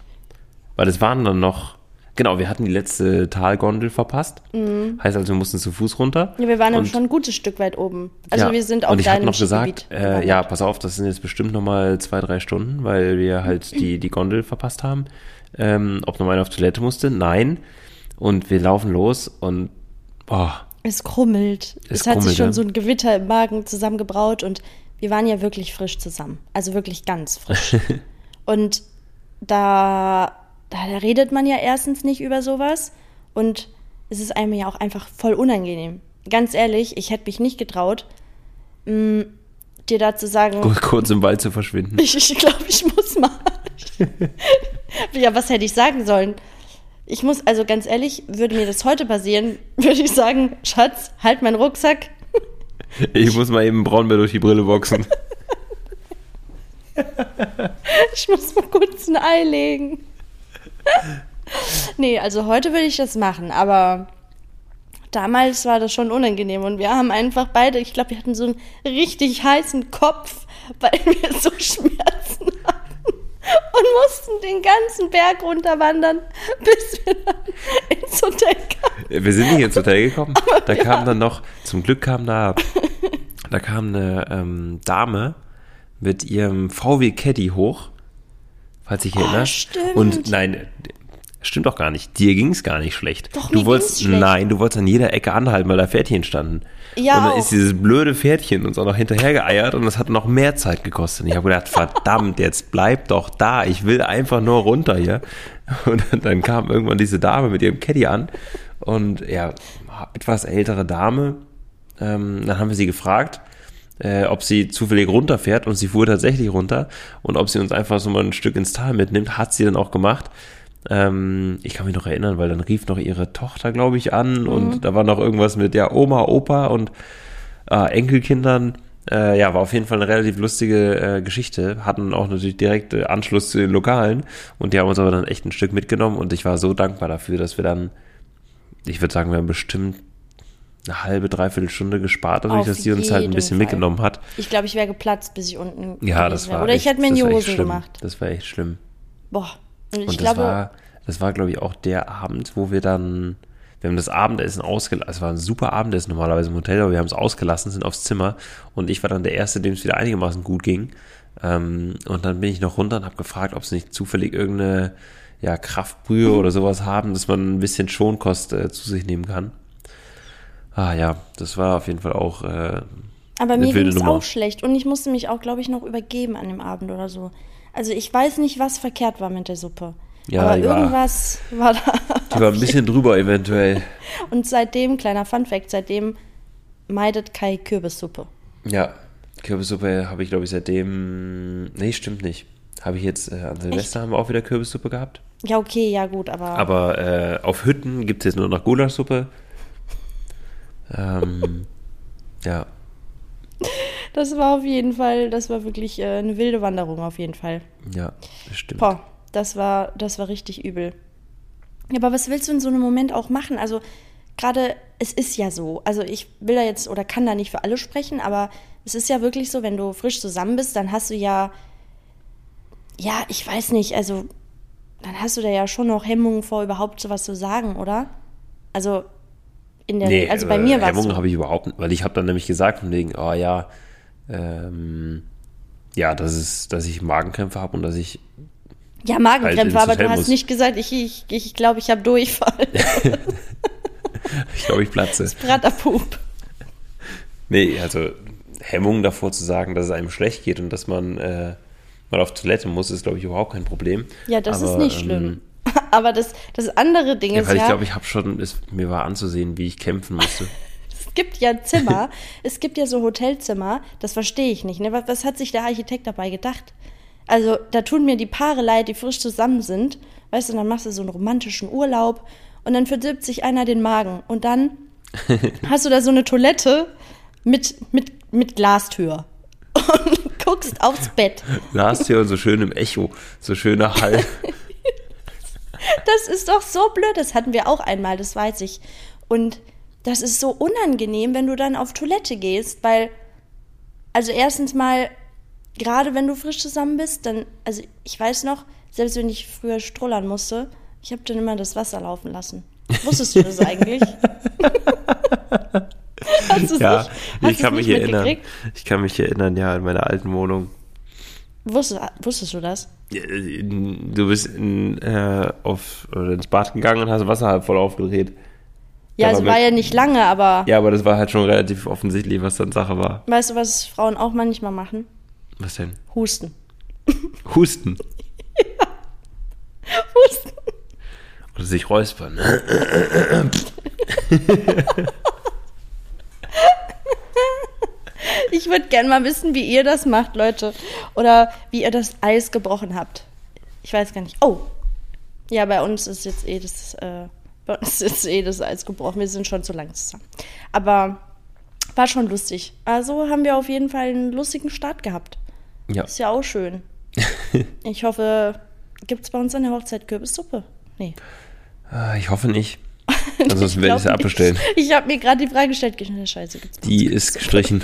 B: weil es waren dann noch Genau, wir hatten die letzte Talgondel verpasst. Mhm. Heißt also, wir mussten zu Fuß runter.
A: Ja, wir waren dann schon ein gutes Stück weit oben. Also ja, wir sind auf
B: Und ich habe noch gesagt, äh, ja, pass auf, das sind jetzt bestimmt nochmal zwei, drei Stunden, weil wir halt die, die Gondel verpasst haben. Ähm, ob noch einer auf Toilette musste? Nein. Und wir laufen los und boah.
A: Es krummelt. Es, es hat sich schon so ein Gewitter im Magen zusammengebraut und wir waren ja wirklich frisch zusammen. Also wirklich ganz frisch. und da da, da redet man ja erstens nicht über sowas und es ist einem ja auch einfach voll unangenehm. Ganz ehrlich, ich hätte mich nicht getraut, mh, mm, dir da zu sagen.
B: Kurz im Wald zu verschwinden.
A: Ich, ich glaube, ich muss mal. ja, was hätte ich sagen sollen? Ich muss, also ganz ehrlich, würde mir das heute passieren, würde ich sagen, Schatz, halt meinen Rucksack.
B: Ich muss mal eben Braunbär durch die Brille boxen.
A: ich muss mal kurz ein Ei legen. nee, also heute würde ich das machen, aber damals war das schon unangenehm und wir haben einfach beide, ich glaube, wir hatten so einen richtig heißen Kopf, weil wir so Schmerzen hatten und mussten den ganzen Berg runterwandern, bis wir dann ins Hotel kamen.
B: Wir sind nicht ins Hotel gekommen. Aber da kam dann noch, zum Glück kam da, da kam eine ähm, Dame mit ihrem VW Caddy hoch falls ich.
A: Oh, stimmt.
B: Und nein, Stimmt doch gar nicht. Dir ging es gar nicht schlecht.
A: Doch,
B: du wolltest,
A: schlecht.
B: nein, du wolltest an jeder Ecke anhalten, weil da Pferdchen standen.
A: Ja,
B: Und dann
A: auch.
B: ist dieses blöde Pferdchen uns auch noch hinterhergeeiert und das hat noch mehr Zeit gekostet. Und ich habe gedacht, verdammt, jetzt bleib doch da. Ich will einfach nur runter hier. Und dann kam irgendwann diese Dame mit ihrem Caddy an und ja, etwas ältere Dame. Ähm, dann haben wir sie gefragt, äh, ob sie zufällig runterfährt und sie fuhr tatsächlich runter und ob sie uns einfach so mal ein Stück ins Tal mitnimmt, hat sie dann auch gemacht. Ähm, ich kann mich noch erinnern, weil dann rief noch ihre Tochter, glaube ich, an und da war noch irgendwas mit ja Oma, Opa und äh, Enkelkindern. Äh, ja, war auf jeden Fall eine relativ lustige äh, Geschichte. Hatten auch natürlich direkt äh, Anschluss zu den Lokalen und die haben uns aber dann echt ein Stück mitgenommen und ich war so dankbar dafür, dass wir dann, ich würde sagen, wir haben bestimmt eine halbe, dreiviertel Stunde gespart, dadurch, dass die uns halt ein bisschen
A: Fall.
B: mitgenommen hat.
A: Ich glaube, ich wäre geplatzt, bis ich unten
B: Ja, das
A: wäre.
B: war
A: Oder ich
B: echt,
A: hätte mir in
B: das
A: die Hosen gemacht.
B: Das war echt schlimm.
A: Boah. Und ich
B: Und
A: glaube,
B: das war, das war, glaube ich, auch der Abend, wo wir dann, wir haben das Abendessen ausgelassen, es war ein super Abendessen normalerweise im Hotel, aber wir haben es ausgelassen, sind aufs Zimmer und ich war dann der Erste, dem es wieder einigermaßen gut ging. Ähm, und dann bin ich noch runter und habe gefragt, ob es nicht zufällig irgendeine ja, Kraftbrühe oder sowas haben, dass man ein bisschen Schonkost äh, zu sich nehmen kann. Ah ja, das war auf jeden Fall auch äh,
A: aber mir ging es auch schlecht. Und ich musste mich auch, glaube ich, noch übergeben an dem Abend oder so. Also ich weiß nicht, was verkehrt war mit der Suppe.
B: Ja,
A: aber
B: die war-
A: irgendwas war da.
B: die war ein bisschen drüber eventuell.
A: Und seitdem, kleiner Funfact, seitdem meidet Kai Kürbissuppe.
B: Ja, Kürbissuppe habe ich, glaube ich, seitdem. Nee, stimmt nicht. Habe ich jetzt äh, an Silvester haben wir auch wieder Kürbissuppe gehabt.
A: Ja, okay, ja gut, aber,
B: Aber äh, auf Hütten gibt es jetzt nur noch Gulaschsuppe. Ähm, ja,
A: das war auf jeden Fall, das war wirklich äh, eine wilde Wanderung auf jeden Fall.
B: ja, das stimmt.
A: Boah, das war, das war richtig übel. Ja, aber was willst du in so einem Moment auch machen? Also gerade, es ist ja so. Also ich will da jetzt oder kann da nicht für alle sprechen, aber es ist ja wirklich so, wenn du frisch zusammen bist, dann hast du ja, ja, ich weiß nicht, also dann hast du da ja schon noch Hemmungen vor, überhaupt sowas zu sagen, oder? Also in der,
B: Nee,
A: also bei
B: äh,
A: mir war
B: Hemmungen
A: so.
B: habe ich überhaupt nicht, weil ich habe dann nämlich gesagt von wegen, oh ja, ähm, ja, dass, es, dass ich Magenkrämpfe habe und dass ich,
A: Ja,
B: halt
A: Magenkrämpfe,
B: ins
A: aber du hast
B: muss.
A: nicht gesagt, ich glaube, ich, ich, glaub, ich habe Durchfall.
B: ich glaube, ich platze.
A: Bratterpup.
B: Nee, also Hemmungen davor zu sagen, dass es einem schlecht geht und dass man äh, mal auf Toilette muss, ist, glaube ich, überhaupt kein Problem.
A: Ja, das
B: Aber,
A: ist nicht
B: ähm,
A: schlimm. Aber das, das andere Ding
B: Ja,
A: ist
B: weil
A: ja,
B: ich glaube, ich habe schon, es, mir war anzusehen, wie ich kämpfen musste.
A: es gibt ja Zimmer, es gibt ja so Hotelzimmer, das verstehe ich nicht. Ne? Was, was hat sich der Architekt dabei gedacht? Also, da tun mir die Paare leid, die frisch zusammen sind. Weißt du, dann machst du so einen romantischen Urlaub und dann verdirbt sich einer den Magen. Und dann hast du da so eine Toilette mit, mit, mit Glastür und guckst aufs Bett.
B: Hier und so schön im Echo, so schöner Hall.
A: Das ist doch so blöd. Das hatten wir auch einmal, das weiß ich. Und das ist so unangenehm, wenn du dann auf Toilette gehst, weil, also erstens mal, gerade wenn du frisch zusammen bist, dann, also ich weiß noch, selbst wenn ich früher strollern musste, ich habe dann immer das Wasser laufen lassen. Wusstest du das eigentlich? Hast
B: ja,
A: nicht,
B: ich kann mich erinnern. Ich kann mich erinnern, ja, in meiner alten Wohnung.
A: Wusstest, wusstest du das?
B: Ja, Du bist in, äh, auf, ins Bad gegangen und hast Wasser halb voll aufgedreht.
A: Ja, es
B: mit-
A: war ja nicht lange, aber
B: Ja, aber das war halt schon relativ offensichtlich, was dann Sache war.
A: weißt du, was Frauen auch manchmal machen?
B: Was denn?
A: Husten.
B: Husten.
A: Husten.
B: Oder sich räuspern.
A: Ich würde gerne mal wissen, wie ihr das macht, Leute. Oder wie ihr das Eis gebrochen habt. Ich weiß gar nicht. Oh. Ja, bei uns ist jetzt eh das, äh, bei uns ist eh das Eis gebrochen. Wir sind schon zu lang zusammen. Aber war schon lustig. Also haben wir auf jeden Fall einen lustigen Start gehabt.
B: Ja.
A: Ist ja auch schön. Ich hoffe, gibt es bei uns an der Hochzeit Kürbissuppe? Nee.
B: Ah, Ich hoffe nicht. Ansonsten werde ich sie abbestellen.
A: Ich habe mir gerade die Frage gestellt, scheiße, gibt's
B: Die ist gestrichen.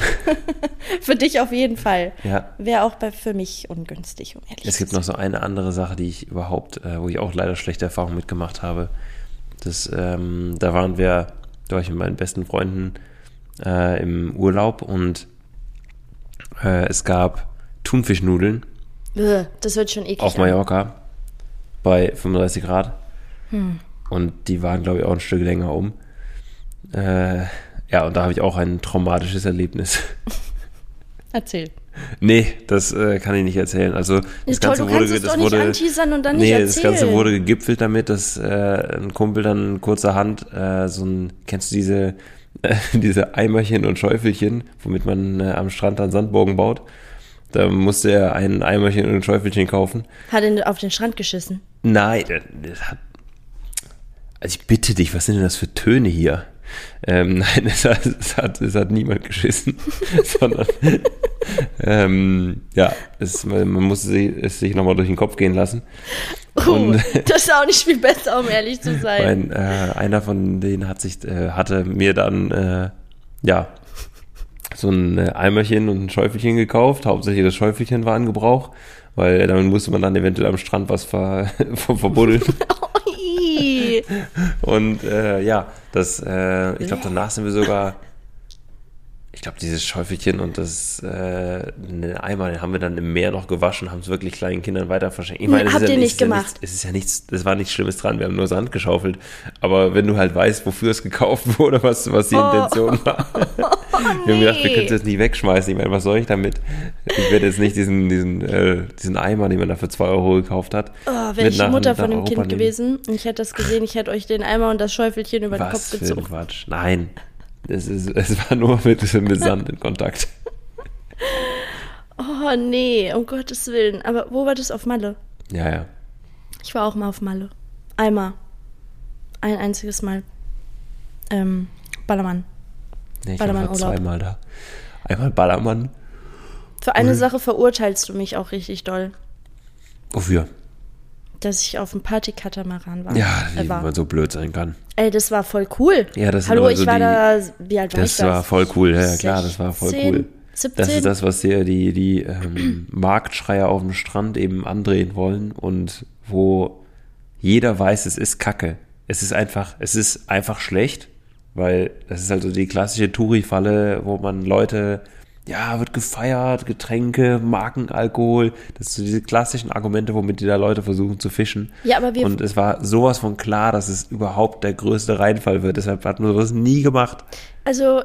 A: Für dich auf jeden Fall.
B: Ja.
A: Wäre auch bei, für mich ungünstig, um ehrlich
B: Es gibt
A: zu
B: noch so eine andere Sache, die ich überhaupt, äh, wo ich auch leider schlechte Erfahrungen mitgemacht habe. Das, ähm, da waren wir, da war ich mit meinen besten Freunden äh, im Urlaub und äh, es gab Thunfischnudeln
A: sein. Das wird schon eklig.
B: auf
A: an.
B: Mallorca bei 35 Grad.
A: Hm.
B: Und die waren, glaube ich, auch ein Stück länger um. Äh, ja, und da habe ich auch ein traumatisches Erlebnis.
A: Erzähl.
B: Nee, das äh, kann ich nicht erzählen. Also das
A: toll,
B: Ganze
A: du
B: wurde, das wurde, nee, das. Ganze wurde gegipfelt damit, dass äh, ein Kumpel dann kurzerhand äh, so ein, kennst du diese äh, diese Eimerchen und Schäufelchen, womit man äh, am Strand dann Sandburgen baut? Da musste er ein Eimerchen und ein Schäufelchen kaufen.
A: Hat ihn auf den Strand geschissen.
B: Nein, das hat. Also ich bitte dich, was sind denn das für Töne hier? Ähm, nein, es hat, es, hat, es hat niemand geschissen, sondern ähm, ja, es, man sich- es sich nochmal durch den Kopf gehen lassen.
A: Oh,
B: Und-
A: das ist auch nicht viel besser, um ehrlich zu sein.
B: Mein, äh, einer von denen hat sich, äh, hatte mir dann äh, ja so ein äh, Eimerchen und ein Schäufelchen gekauft. Hauptsächlich das Schäufelchen war in Gebrauch, weil damit musste man dann eventuell am Strand was ver, ver verbuddeln. Und äh, ja, das, äh, ich glaube, danach sind wir sogar, ich glaube, dieses Schäufelchen und das äh, Eimer, den haben wir dann im Meer noch gewaschen, haben es wirklich kleinen Kindern weiter verschenkt. Ich
A: Nee,
B: es
A: habt
B: ist ja
A: ihr
B: nichts-
A: nicht
B: es ist ja
A: gemacht?
B: Nichts, es ist ja nichts, es war nichts Schlimmes dran, wir haben nur Sand geschaufelt. Aber wenn du halt weißt, wofür es gekauft wurde, was, was die
A: Oh.
B: Intention war. wir haben gedacht, wir können das nicht wegschmeißen. Ich meine, was soll ich damit? Ich werde jetzt nicht diesen, diesen, äh, diesen Eimer, den man da für 2 Euro gekauft hat.
A: Oh, wäre ich
B: nach-
A: Mutter von dem
B: Europa
A: Kind
B: nehmen.
A: gewesen und ich hätte das gesehen, ich hätte euch den Eimer und das Schäufelchen über den Kopf
B: Was für ein
A: gezogen.
B: Quatsch. Nein. Es, ist, es war nur mit, mit Sand in Kontakt.
A: Oh nee, um Gottes Willen. Aber wo war das auf Malle?
B: Ja, ja.
A: Ich war auch mal auf Malle. Einmal. Ein einziges Mal. Ähm, Ballermann.
B: Nee, ich
A: Ballermann
B: war zweimal da. Einmal Ballermann.
A: Für eine Sache verurteilst du mich auch richtig doll.
B: Wofür?
A: Dass ich auf dem Partykatamaran war.
B: Ja,
A: äh,
B: wie
A: war.
B: man so blöd sein kann.
A: Ey, das war voll cool.
B: Ja, das
A: Hallo, ich
B: so
A: war
B: die-
A: da, wie alt war ich
B: Das
A: da?
B: war voll cool, ja, ja klar, das war voll
A: 16,
B: cool.
A: 17?
B: Das ist das, was dir die, die ähm, Marktschreier auf dem Strand eben andrehen wollen und wo jeder weiß, es ist Kacke. Es ist einfach, es ist einfach schlecht, weil das ist also die klassische Touri-Falle, wo man Leute, ja, wird gefeiert, Getränke, Markenalkohol, das sind so diese klassischen Argumente, womit die da Leute versuchen zu fischen.
A: Ja, aber wir-
B: Und es war sowas von klar, dass es überhaupt der größte Reinfall wird. Deshalb hat man sowas nie gemacht.
A: Also,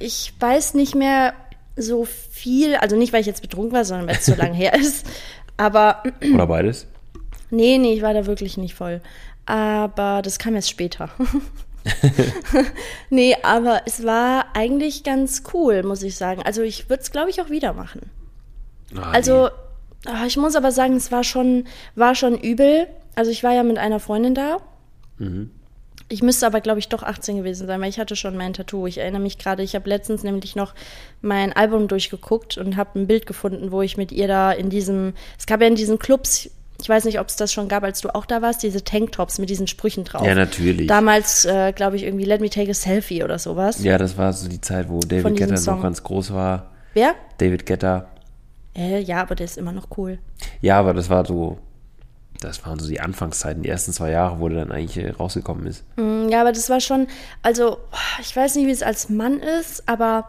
A: ich weiß nicht mehr so viel, also nicht, weil ich jetzt betrunken war, sondern weil es so lange her ist. Aber
B: Oder beides.
A: nee, nee, ich war da wirklich nicht voll. Aber das kam erst später. nee, aber es war eigentlich ganz cool, muss ich sagen. Also ich würde es, glaube ich, auch wieder machen.
B: Ah,
A: Also, ah, ich muss aber sagen, es war schon, war schon übel. Also ich war ja mit einer Freundin da. Ich müsste aber, glaube ich, doch 18 gewesen sein, weil ich hatte schon mein Tattoo. Ich erinnere mich gerade, ich habe letztens nämlich noch mein Album durchgeguckt und habe ein Bild gefunden, wo ich mit ihr da in diesem, es gab ja in diesen Clubs, ich weiß nicht, ob es das schon gab, als du auch da warst, diese Tanktops mit diesen Sprüchen drauf.
B: Ja, natürlich.
A: Damals, äh, glaube ich, irgendwie Let me take a selfie oder sowas.
B: Ja, das war so die Zeit, wo David Guetta
A: Song.
B: noch ganz groß war.
A: Wer?
B: David Guetta.
A: Äh, ja, aber der ist immer noch cool.
B: Ja, aber das war so, das waren so die Anfangszeiten, die ersten zwei Jahre, wo der dann eigentlich äh, rausgekommen ist.
A: Mm, Ja, aber das war schon, also ich weiß nicht, wie es als Mann ist, aber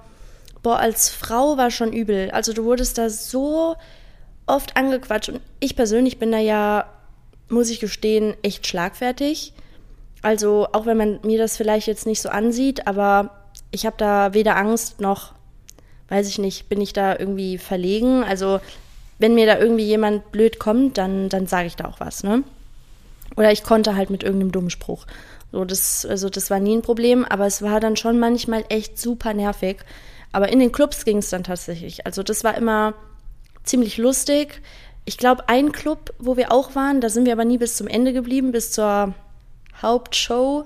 A: boah, als Frau war schon übel. Also du wurdest da so oft angequatscht und ich persönlich bin da ja, muss ich gestehen, echt schlagfertig. Also auch wenn man mir das vielleicht jetzt nicht so ansieht, aber ich habe da weder Angst noch, weiß ich nicht, bin ich da irgendwie verlegen. Also wenn mir da irgendwie jemand blöd kommt, dann, dann sage ich da auch was, ne? Oder ich konnte halt mit irgendeinem dummen Spruch. So, das, also das war nie ein Problem, aber es war dann schon manchmal echt super nervig. Aber in den Clubs ging es dann tatsächlich. Also das war immer ziemlich lustig. Ich glaube, ein Club, wo wir auch waren, da sind wir aber nie bis zum Ende geblieben, bis zur Hauptshow.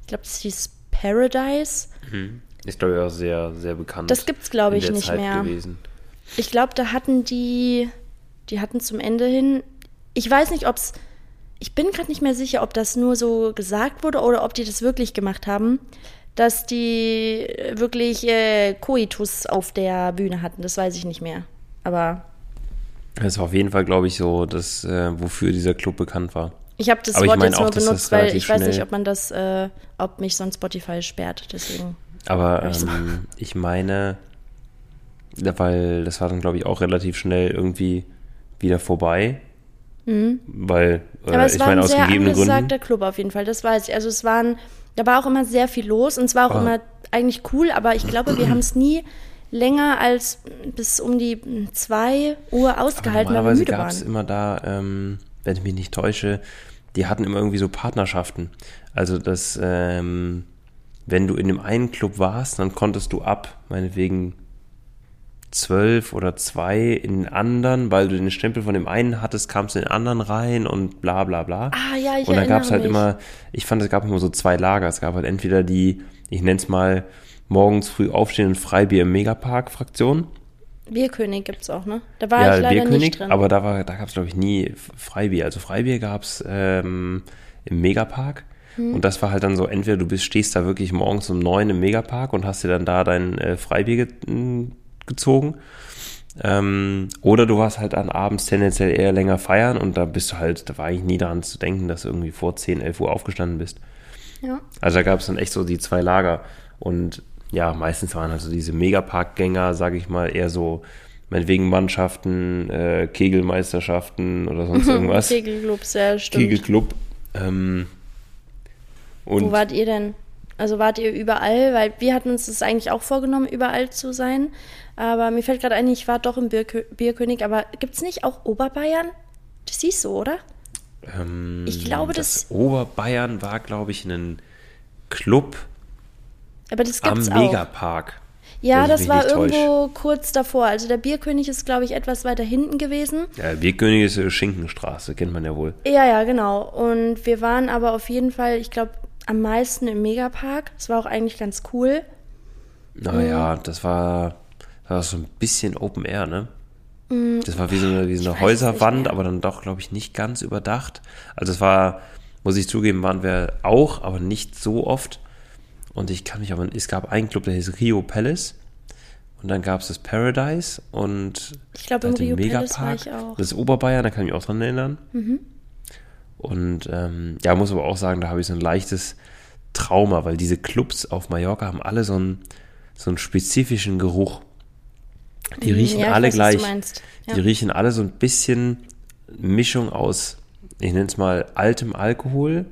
A: Ich glaube, das hieß Paradise.
B: Ist, glaube ich, auch sehr, sehr bekannt.
A: Das gibt's, glaube
B: in
A: ich, nicht
B: Zeit
A: mehr.
B: Gewesen.
A: Ich glaube, da hatten die, die hatten zum Ende hin, ich weiß nicht, ob's, ich bin gerade nicht mehr sicher, ob das nur so gesagt wurde oder ob die das wirklich gemacht haben, dass die wirklich äh, Koitus auf der Bühne hatten. Das weiß ich nicht mehr. Aber
B: Das war auf jeden Fall, glaube ich, so, das, äh, wofür dieser Club bekannt war.
A: ich habe das
B: Aber ich
A: Wort
B: meine
A: jetzt
B: auch,
A: nur benutzt, weil ich weiß nicht, ob man das, äh, ob mich sonst Spotify sperrt. Deswegen.
B: Aber
A: ich
B: ähm, ich meine, weil das war dann, glaube ich, auch relativ schnell irgendwie wieder vorbei. Mhm. Weil,
A: äh, Aber es ich war meine, ein aus sehr angesagter Club auf jeden Fall, das weiß ich. Also es waren, da war auch immer sehr viel los und es war auch ah. immer eigentlich cool, aber ich glaube, wir haben es nie länger als bis um die 2 Uhr ausgehalten,
B: weil wir müde waren. gab es immer da, ähm, wenn ich mich nicht täusche, die hatten immer irgendwie so Partnerschaften. Also das, ähm, wenn du in dem einen Club warst, dann konntest du ab, meinetwegen zwölf oder zwei in den anderen, weil du den Stempel von dem einen hattest, kamst du in den anderen rein und bla bla bla.
A: Ah ja, ich
B: Und dann gab es halt
A: mich.
B: immer, ich fand, es gab immer so zwei Lager. Es gab halt entweder die, ich nenne es mal, morgens früh aufstehen und Freibier im Megapark-Fraktion.
A: Bierkönig gibt es auch, ne? Da war
B: ja,
A: ich leider
B: Bierkönig,
A: nicht drin.
B: aber da, war, da gab es, glaube ich, nie Freibier. Also Freibier gab es ähm, im Megapark. Hm. Und das war halt dann so, entweder du bist, stehst da wirklich morgens um neun im Megapark und hast dir dann da dein äh, Freibier ge gezogen. Ähm, oder du warst halt dann abends tendenziell eher länger feiern und da bist du halt, da war eigentlich nie daran zu denken, dass du irgendwie vor 10, 11 Uhr aufgestanden bist.
A: Ja.
B: Also da gab es dann echt so die zwei Lager. Und ja, meistens waren also diese Megaparkgänger, sage ich mal, eher so meinetwegen Mannschaften, äh, Kegelmeisterschaften oder sonst irgendwas.
A: Kegelclub, sehr stimmt.
B: Kegelclub. Ähm,
A: Wo wart ihr denn? Also wart ihr überall? Weil wir hatten uns das eigentlich auch vorgenommen, überall zu sein. Aber mir fällt gerade ein, ich war doch im Bierkö Bierkönig. Aber gibt es nicht auch Oberbayern? Das siehst du, oder?
B: Ähm,
A: ich glaube, das,
B: das Oberbayern war, glaube ich, ein Club
A: aber das gibt's
B: Am Megapark.
A: Ja, das war irgendwo täusch. kurz davor. Also der Bierkönig ist, glaube ich, etwas weiter hinten gewesen.
B: Ja, Bierkönig ist Schinkenstraße, kennt man ja wohl.
A: Ja, ja, genau. Und wir waren aber auf jeden Fall, ich glaube, am meisten im Megapark. Das war auch eigentlich ganz cool.
B: Naja, mhm. das war, das war so ein bisschen Open Air, ne?
A: Mhm.
B: Das war wie so eine, wie so eine Häuserwand, aber dann doch, glaube ich, nicht ganz überdacht. Also es war, muss ich zugeben, waren wir auch, aber nicht so oft. Und ich kann mich aber, es gab einen Club, der hieß Rio Palace. Und dann gab es das Paradise und
A: ich glaube, im Rio Megapark.
B: Das ist Oberbayern, da kann ich mich auch dran erinnern.
A: Mhm.
B: Und ähm, ja, muss aber auch sagen, da habe ich so ein leichtes Trauma, weil diese Clubs auf Mallorca haben alle so einen, so einen spezifischen Geruch. Die mhm. riechen
A: ja,
B: alle
A: weiß,
B: gleich.
A: Ja.
B: Die riechen alle so ein bisschen Mischung aus, ich nenne es mal, altem Alkohol,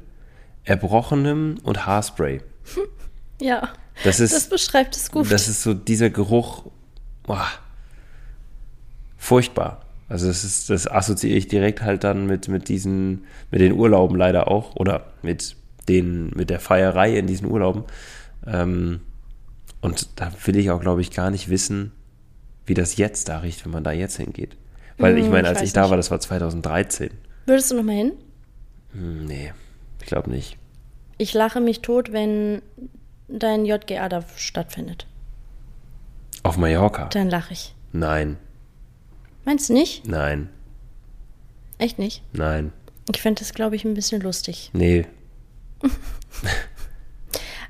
B: Erbrochenem und Haarspray.
A: Ja,
B: das, ist,
A: das beschreibt es gut.
B: Das ist so dieser Geruch, boah, furchtbar. Also das ist, das assoziiere ich direkt halt dann mit, mit diesen, mit den Urlauben leider auch oder mit den, mit der Feierei in diesen Urlauben. Ähm, und da will ich auch, glaube ich, gar nicht wissen, wie das jetzt da riecht, wenn man da jetzt hingeht. Weil ich hm, meine, als ich, ich da war, das war 2013.
A: Würdest du noch mal hin?
B: Hm, nee, ich glaube nicht.
A: Ich lache mich tot, wenn dein JGA da stattfindet.
B: Auf Mallorca?
A: Dann lache ich.
B: Nein.
A: Meinst du nicht?
B: Nein.
A: Echt nicht?
B: Nein.
A: Ich fände das, glaube ich, ein bisschen lustig.
B: Nee.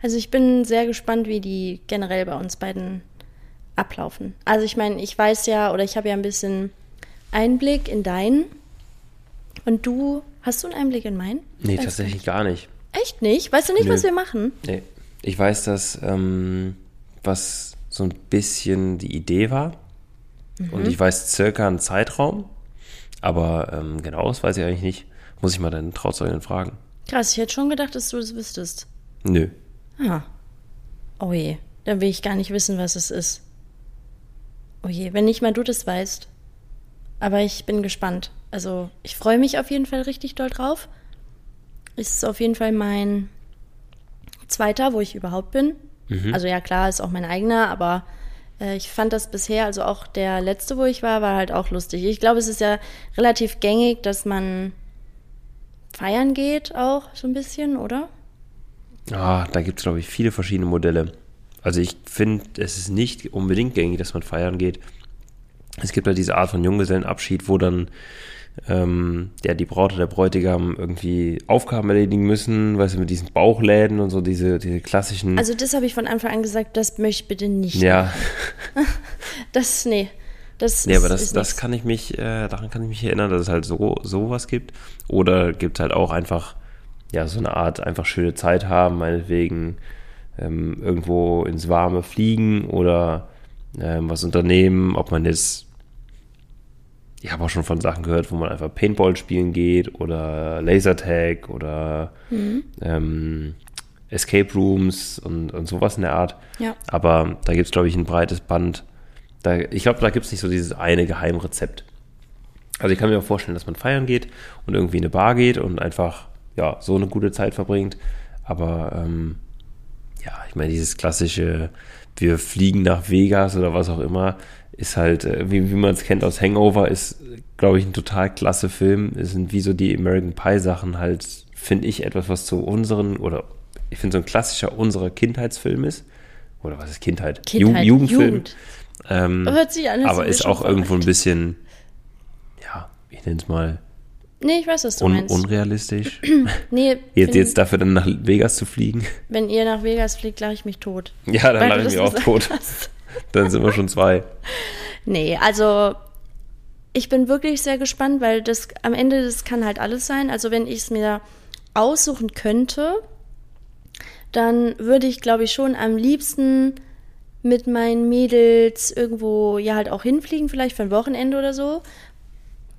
A: also ich bin sehr gespannt, wie die generell bei uns beiden ablaufen. Also ich meine, ich weiß ja, oder ich habe ja ein bisschen Einblick in deinen. Und du, hast du einen Einblick in meinen?
B: Nee, tatsächlich gar nicht.
A: Echt nicht? Weißt du nicht, Nö. was wir machen?
B: Nee. Ich weiß, dass ähm, was so ein bisschen die Idee war. Mhm. Und ich weiß circa einen Zeitraum. Aber ähm, genau das weiß ich eigentlich nicht. Muss ich mal deinen Trauzeugin fragen.
A: Krass, ich hätte schon gedacht, dass du das wüsstest.
B: Nö.
A: Ah. Oh je. Dann will ich gar nicht wissen, was es ist. Oh je, wenn nicht mal du das weißt. Aber ich bin gespannt. Also, ich freue mich auf jeden Fall richtig doll drauf. Ist auf jeden Fall mein zweiter, wo ich überhaupt bin. Mhm. Also ja, klar, ist auch mein eigener, aber äh, ich fand das bisher, also auch der letzte, wo ich war, war halt auch lustig. Ich glaube, es ist ja relativ gängig, dass man feiern geht auch so ein bisschen, oder?
B: Ah, da gibt es, glaube ich, viele verschiedene Modelle. Also ich finde, es ist nicht unbedingt gängig, dass man feiern geht. Es gibt ja halt diese Art von Junggesellenabschied, wo dann ähm, ja, die Braut oder der Bräutigam irgendwie Aufgaben erledigen müssen, weißt du, mit diesen Bauchläden und so, diese, diese klassischen.
A: Also das habe ich von Anfang an gesagt, das möchte ich bitte nicht.
B: Ja.
A: das, nee. Das
B: nee, aber das, das kann ich mich, äh, daran kann ich mich erinnern, dass es halt so sowas gibt. Oder gibt es halt auch einfach, ja, so eine Art einfach schöne Zeit haben, meinetwegen ähm, irgendwo ins Warme fliegen oder ähm, was unternehmen, ob man jetzt ich habe auch schon von Sachen gehört, wo man einfach Paintball spielen geht oder Lasertag oder mhm. ähm, Escape Rooms und, und sowas in der Art.
A: Ja.
B: Aber da gibt es, glaube ich, ein breites Band. Da, ich glaube, da gibt es nicht so dieses eine Geheimrezept. Also ich kann mir auch vorstellen, dass man feiern geht und irgendwie in eine Bar geht und einfach ja so eine gute Zeit verbringt. Aber ähm, ja, ich meine, dieses klassische, wir fliegen nach Vegas oder was auch immer, ist halt, äh, wie, wie man es kennt aus Hangover, ist, glaube ich, ein total klasse Film. Es sind wie so die American Pie Sachen halt, finde ich, etwas, was zu unseren, oder ich finde so ein klassischer unserer Kindheitsfilm ist. Oder was ist Kindheit?
A: Kindheit
B: Ju Jugendfilm.
A: Jugend.
B: Ähm,
A: Hört sich an,
B: aber ist auch irgendwo ein bisschen, ja, ich nenne es mal
A: Nee, ich weiß, was du
B: un
A: meinst.
B: unrealistisch.
A: nee,
B: jetzt, jetzt dafür dann nach Vegas zu fliegen.
A: wenn ihr nach Vegas fliegt, lache ich mich tot.
B: Ja, dann lache ich mich auch tot.
A: hast.
B: Dann sind wir schon zwei.
A: Nee, also ich bin wirklich sehr gespannt, weil das am Ende das kann halt alles sein. Also wenn ich es mir aussuchen könnte, dann würde ich, glaube ich, schon am liebsten mit meinen Mädels irgendwo ja halt auch hinfliegen, vielleicht für ein Wochenende oder so,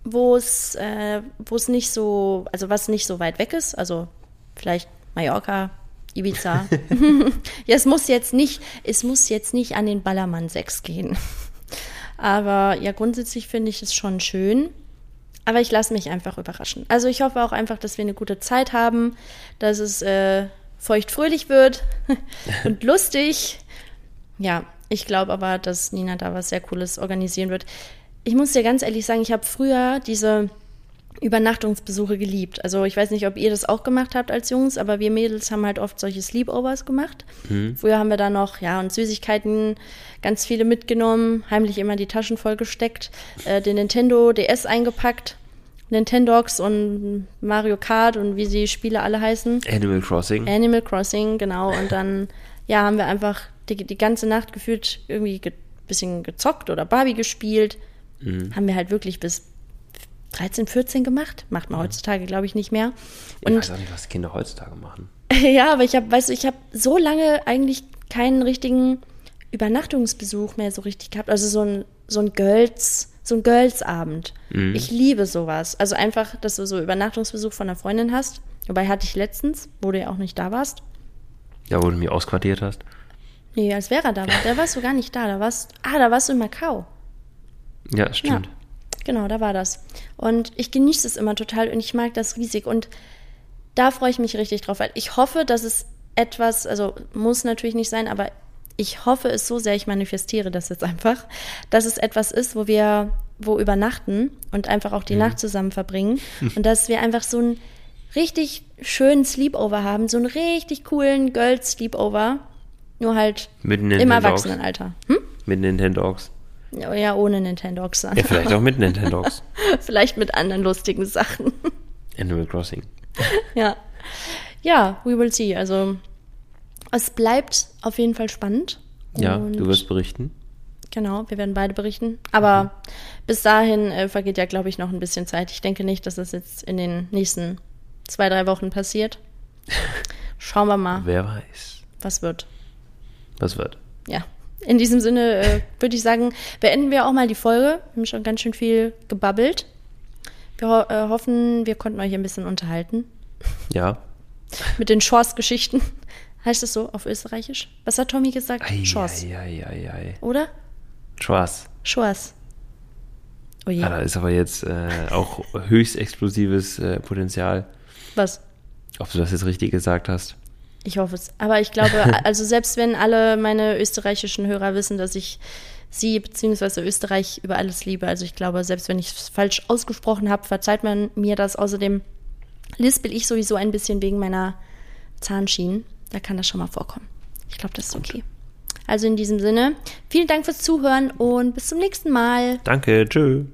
A: wo es äh, wo es nicht so, also was nicht so weit weg ist, also vielleicht Mallorca, Ibiza. ja, es muss jetzt nicht, es muss jetzt nicht an den Ballermann 6 gehen. Aber ja, grundsätzlich finde ich es schon schön. Aber ich lasse mich einfach überraschen. Also ich hoffe auch einfach, dass wir eine gute Zeit haben, dass es äh, feuchtfröhlich wird und lustig. Ja, ich glaube aber, dass Nina da was sehr Cooles organisieren wird. Ich muss dir ganz ehrlich sagen, ich habe früher diese Übernachtungsbesuche geliebt. Also ich weiß nicht, ob ihr das auch gemacht habt als Jungs, aber wir Mädels haben halt oft solche Sleepovers gemacht. Früher haben wir da noch, ja, und Süßigkeiten ganz viele mitgenommen, heimlich immer die Taschen voll gesteckt, äh, den Nintendo DS eingepackt, Nintendogs und Mario Kart und wie die Spiele alle heißen.
B: Animal Crossing.
A: Animal Crossing, genau. Und dann, ja, haben wir einfach die, die ganze Nacht gefühlt irgendwie ge bisschen gezockt oder Barbie gespielt. Haben wir halt wirklich bis 13, 14 gemacht. Macht man heutzutage, glaube ich, nicht mehr.
B: ich weiß auch nicht, was Kinder heutzutage machen.
A: Ja, aber ich habe, weißt du, ich habe so lange eigentlich keinen richtigen Übernachtungsbesuch mehr so richtig gehabt. Also so ein, so ein Girls, so ein Girls-Abend. Ich liebe sowas. Also einfach, dass du so Übernachtungsbesuch von einer Freundin hast. Wobei hatte ich letztens, wo du ja auch nicht da warst.
B: Ja, wo du mich ausquartiert hast.
A: Nee, als Vera da war. Da warst du gar nicht da. Da warst, ah, da warst du in Macau.
B: Ja, stimmt.
A: Ja, genau, da war das. Und ich genieße es immer total und ich mag das riesig. Und da freue ich mich richtig drauf, weil ich hoffe, dass es etwas, also muss natürlich nicht sein, aber ich hoffe es so sehr, ich manifestiere das jetzt einfach, dass es etwas ist, wo wir wo übernachten und einfach auch die Nacht zusammen verbringen und dass wir einfach so einen richtig schönen Sleepover haben, so einen richtig coolen Girls Sleepover, nur halt
B: Mit
A: im. Erwachsenenalter. Hm?
B: Mit Nintendogs.
A: Ja, ohne Nintendogs dann.
B: Ja, vielleicht auch mit Nintendogs.
A: Vielleicht mit anderen lustigen Sachen.
B: Animal Crossing.
A: ja. Ja, we will see. Also, es bleibt auf jeden Fall spannend.
B: Ja,
A: Und
B: du wirst berichten.
A: Genau, wir werden beide berichten. Aber bis dahin äh, vergeht ja, glaube ich, noch ein bisschen Zeit. Ich denke nicht, dass das jetzt in den nächsten zwei, drei Wochen passiert. Schauen wir mal,
B: Wer weiß,
A: was wird.
B: was wird.
A: Ja. In diesem Sinne äh, würde ich sagen, beenden wir auch mal die Folge. Wir haben schon ganz schön viel gebabbelt. Wir ho äh, hoffen, wir konnten euch ein bisschen unterhalten.
B: Ja.
A: Mit den Schors-Geschichten. Heißt das so auf Österreichisch? Was hat Tommy gesagt?
B: Ei,
A: Schors.
B: ei, ei, ei, ei.
A: Oder?
B: Schwarz.
A: Schors. Oh je.
B: Ah, da ist aber jetzt äh, auch höchst explosives äh, Potenzial.
A: Was?
B: Ob du das jetzt richtig gesagt hast.
A: Ich hoffe es. Aber ich glaube, also selbst wenn alle meine österreichischen Hörer wissen, dass ich sie bzw. Österreich über alles liebe, also ich glaube, selbst wenn ich es falsch ausgesprochen habe, verzeiht man mir das. Außerdem lispel ich sowieso ein bisschen wegen meiner Zahnschienen. Da kann das schon mal vorkommen. Ich glaube, das ist okay. Also in diesem Sinne, vielen Dank fürs Zuhören und bis zum nächsten Mal.
B: Danke, tschö.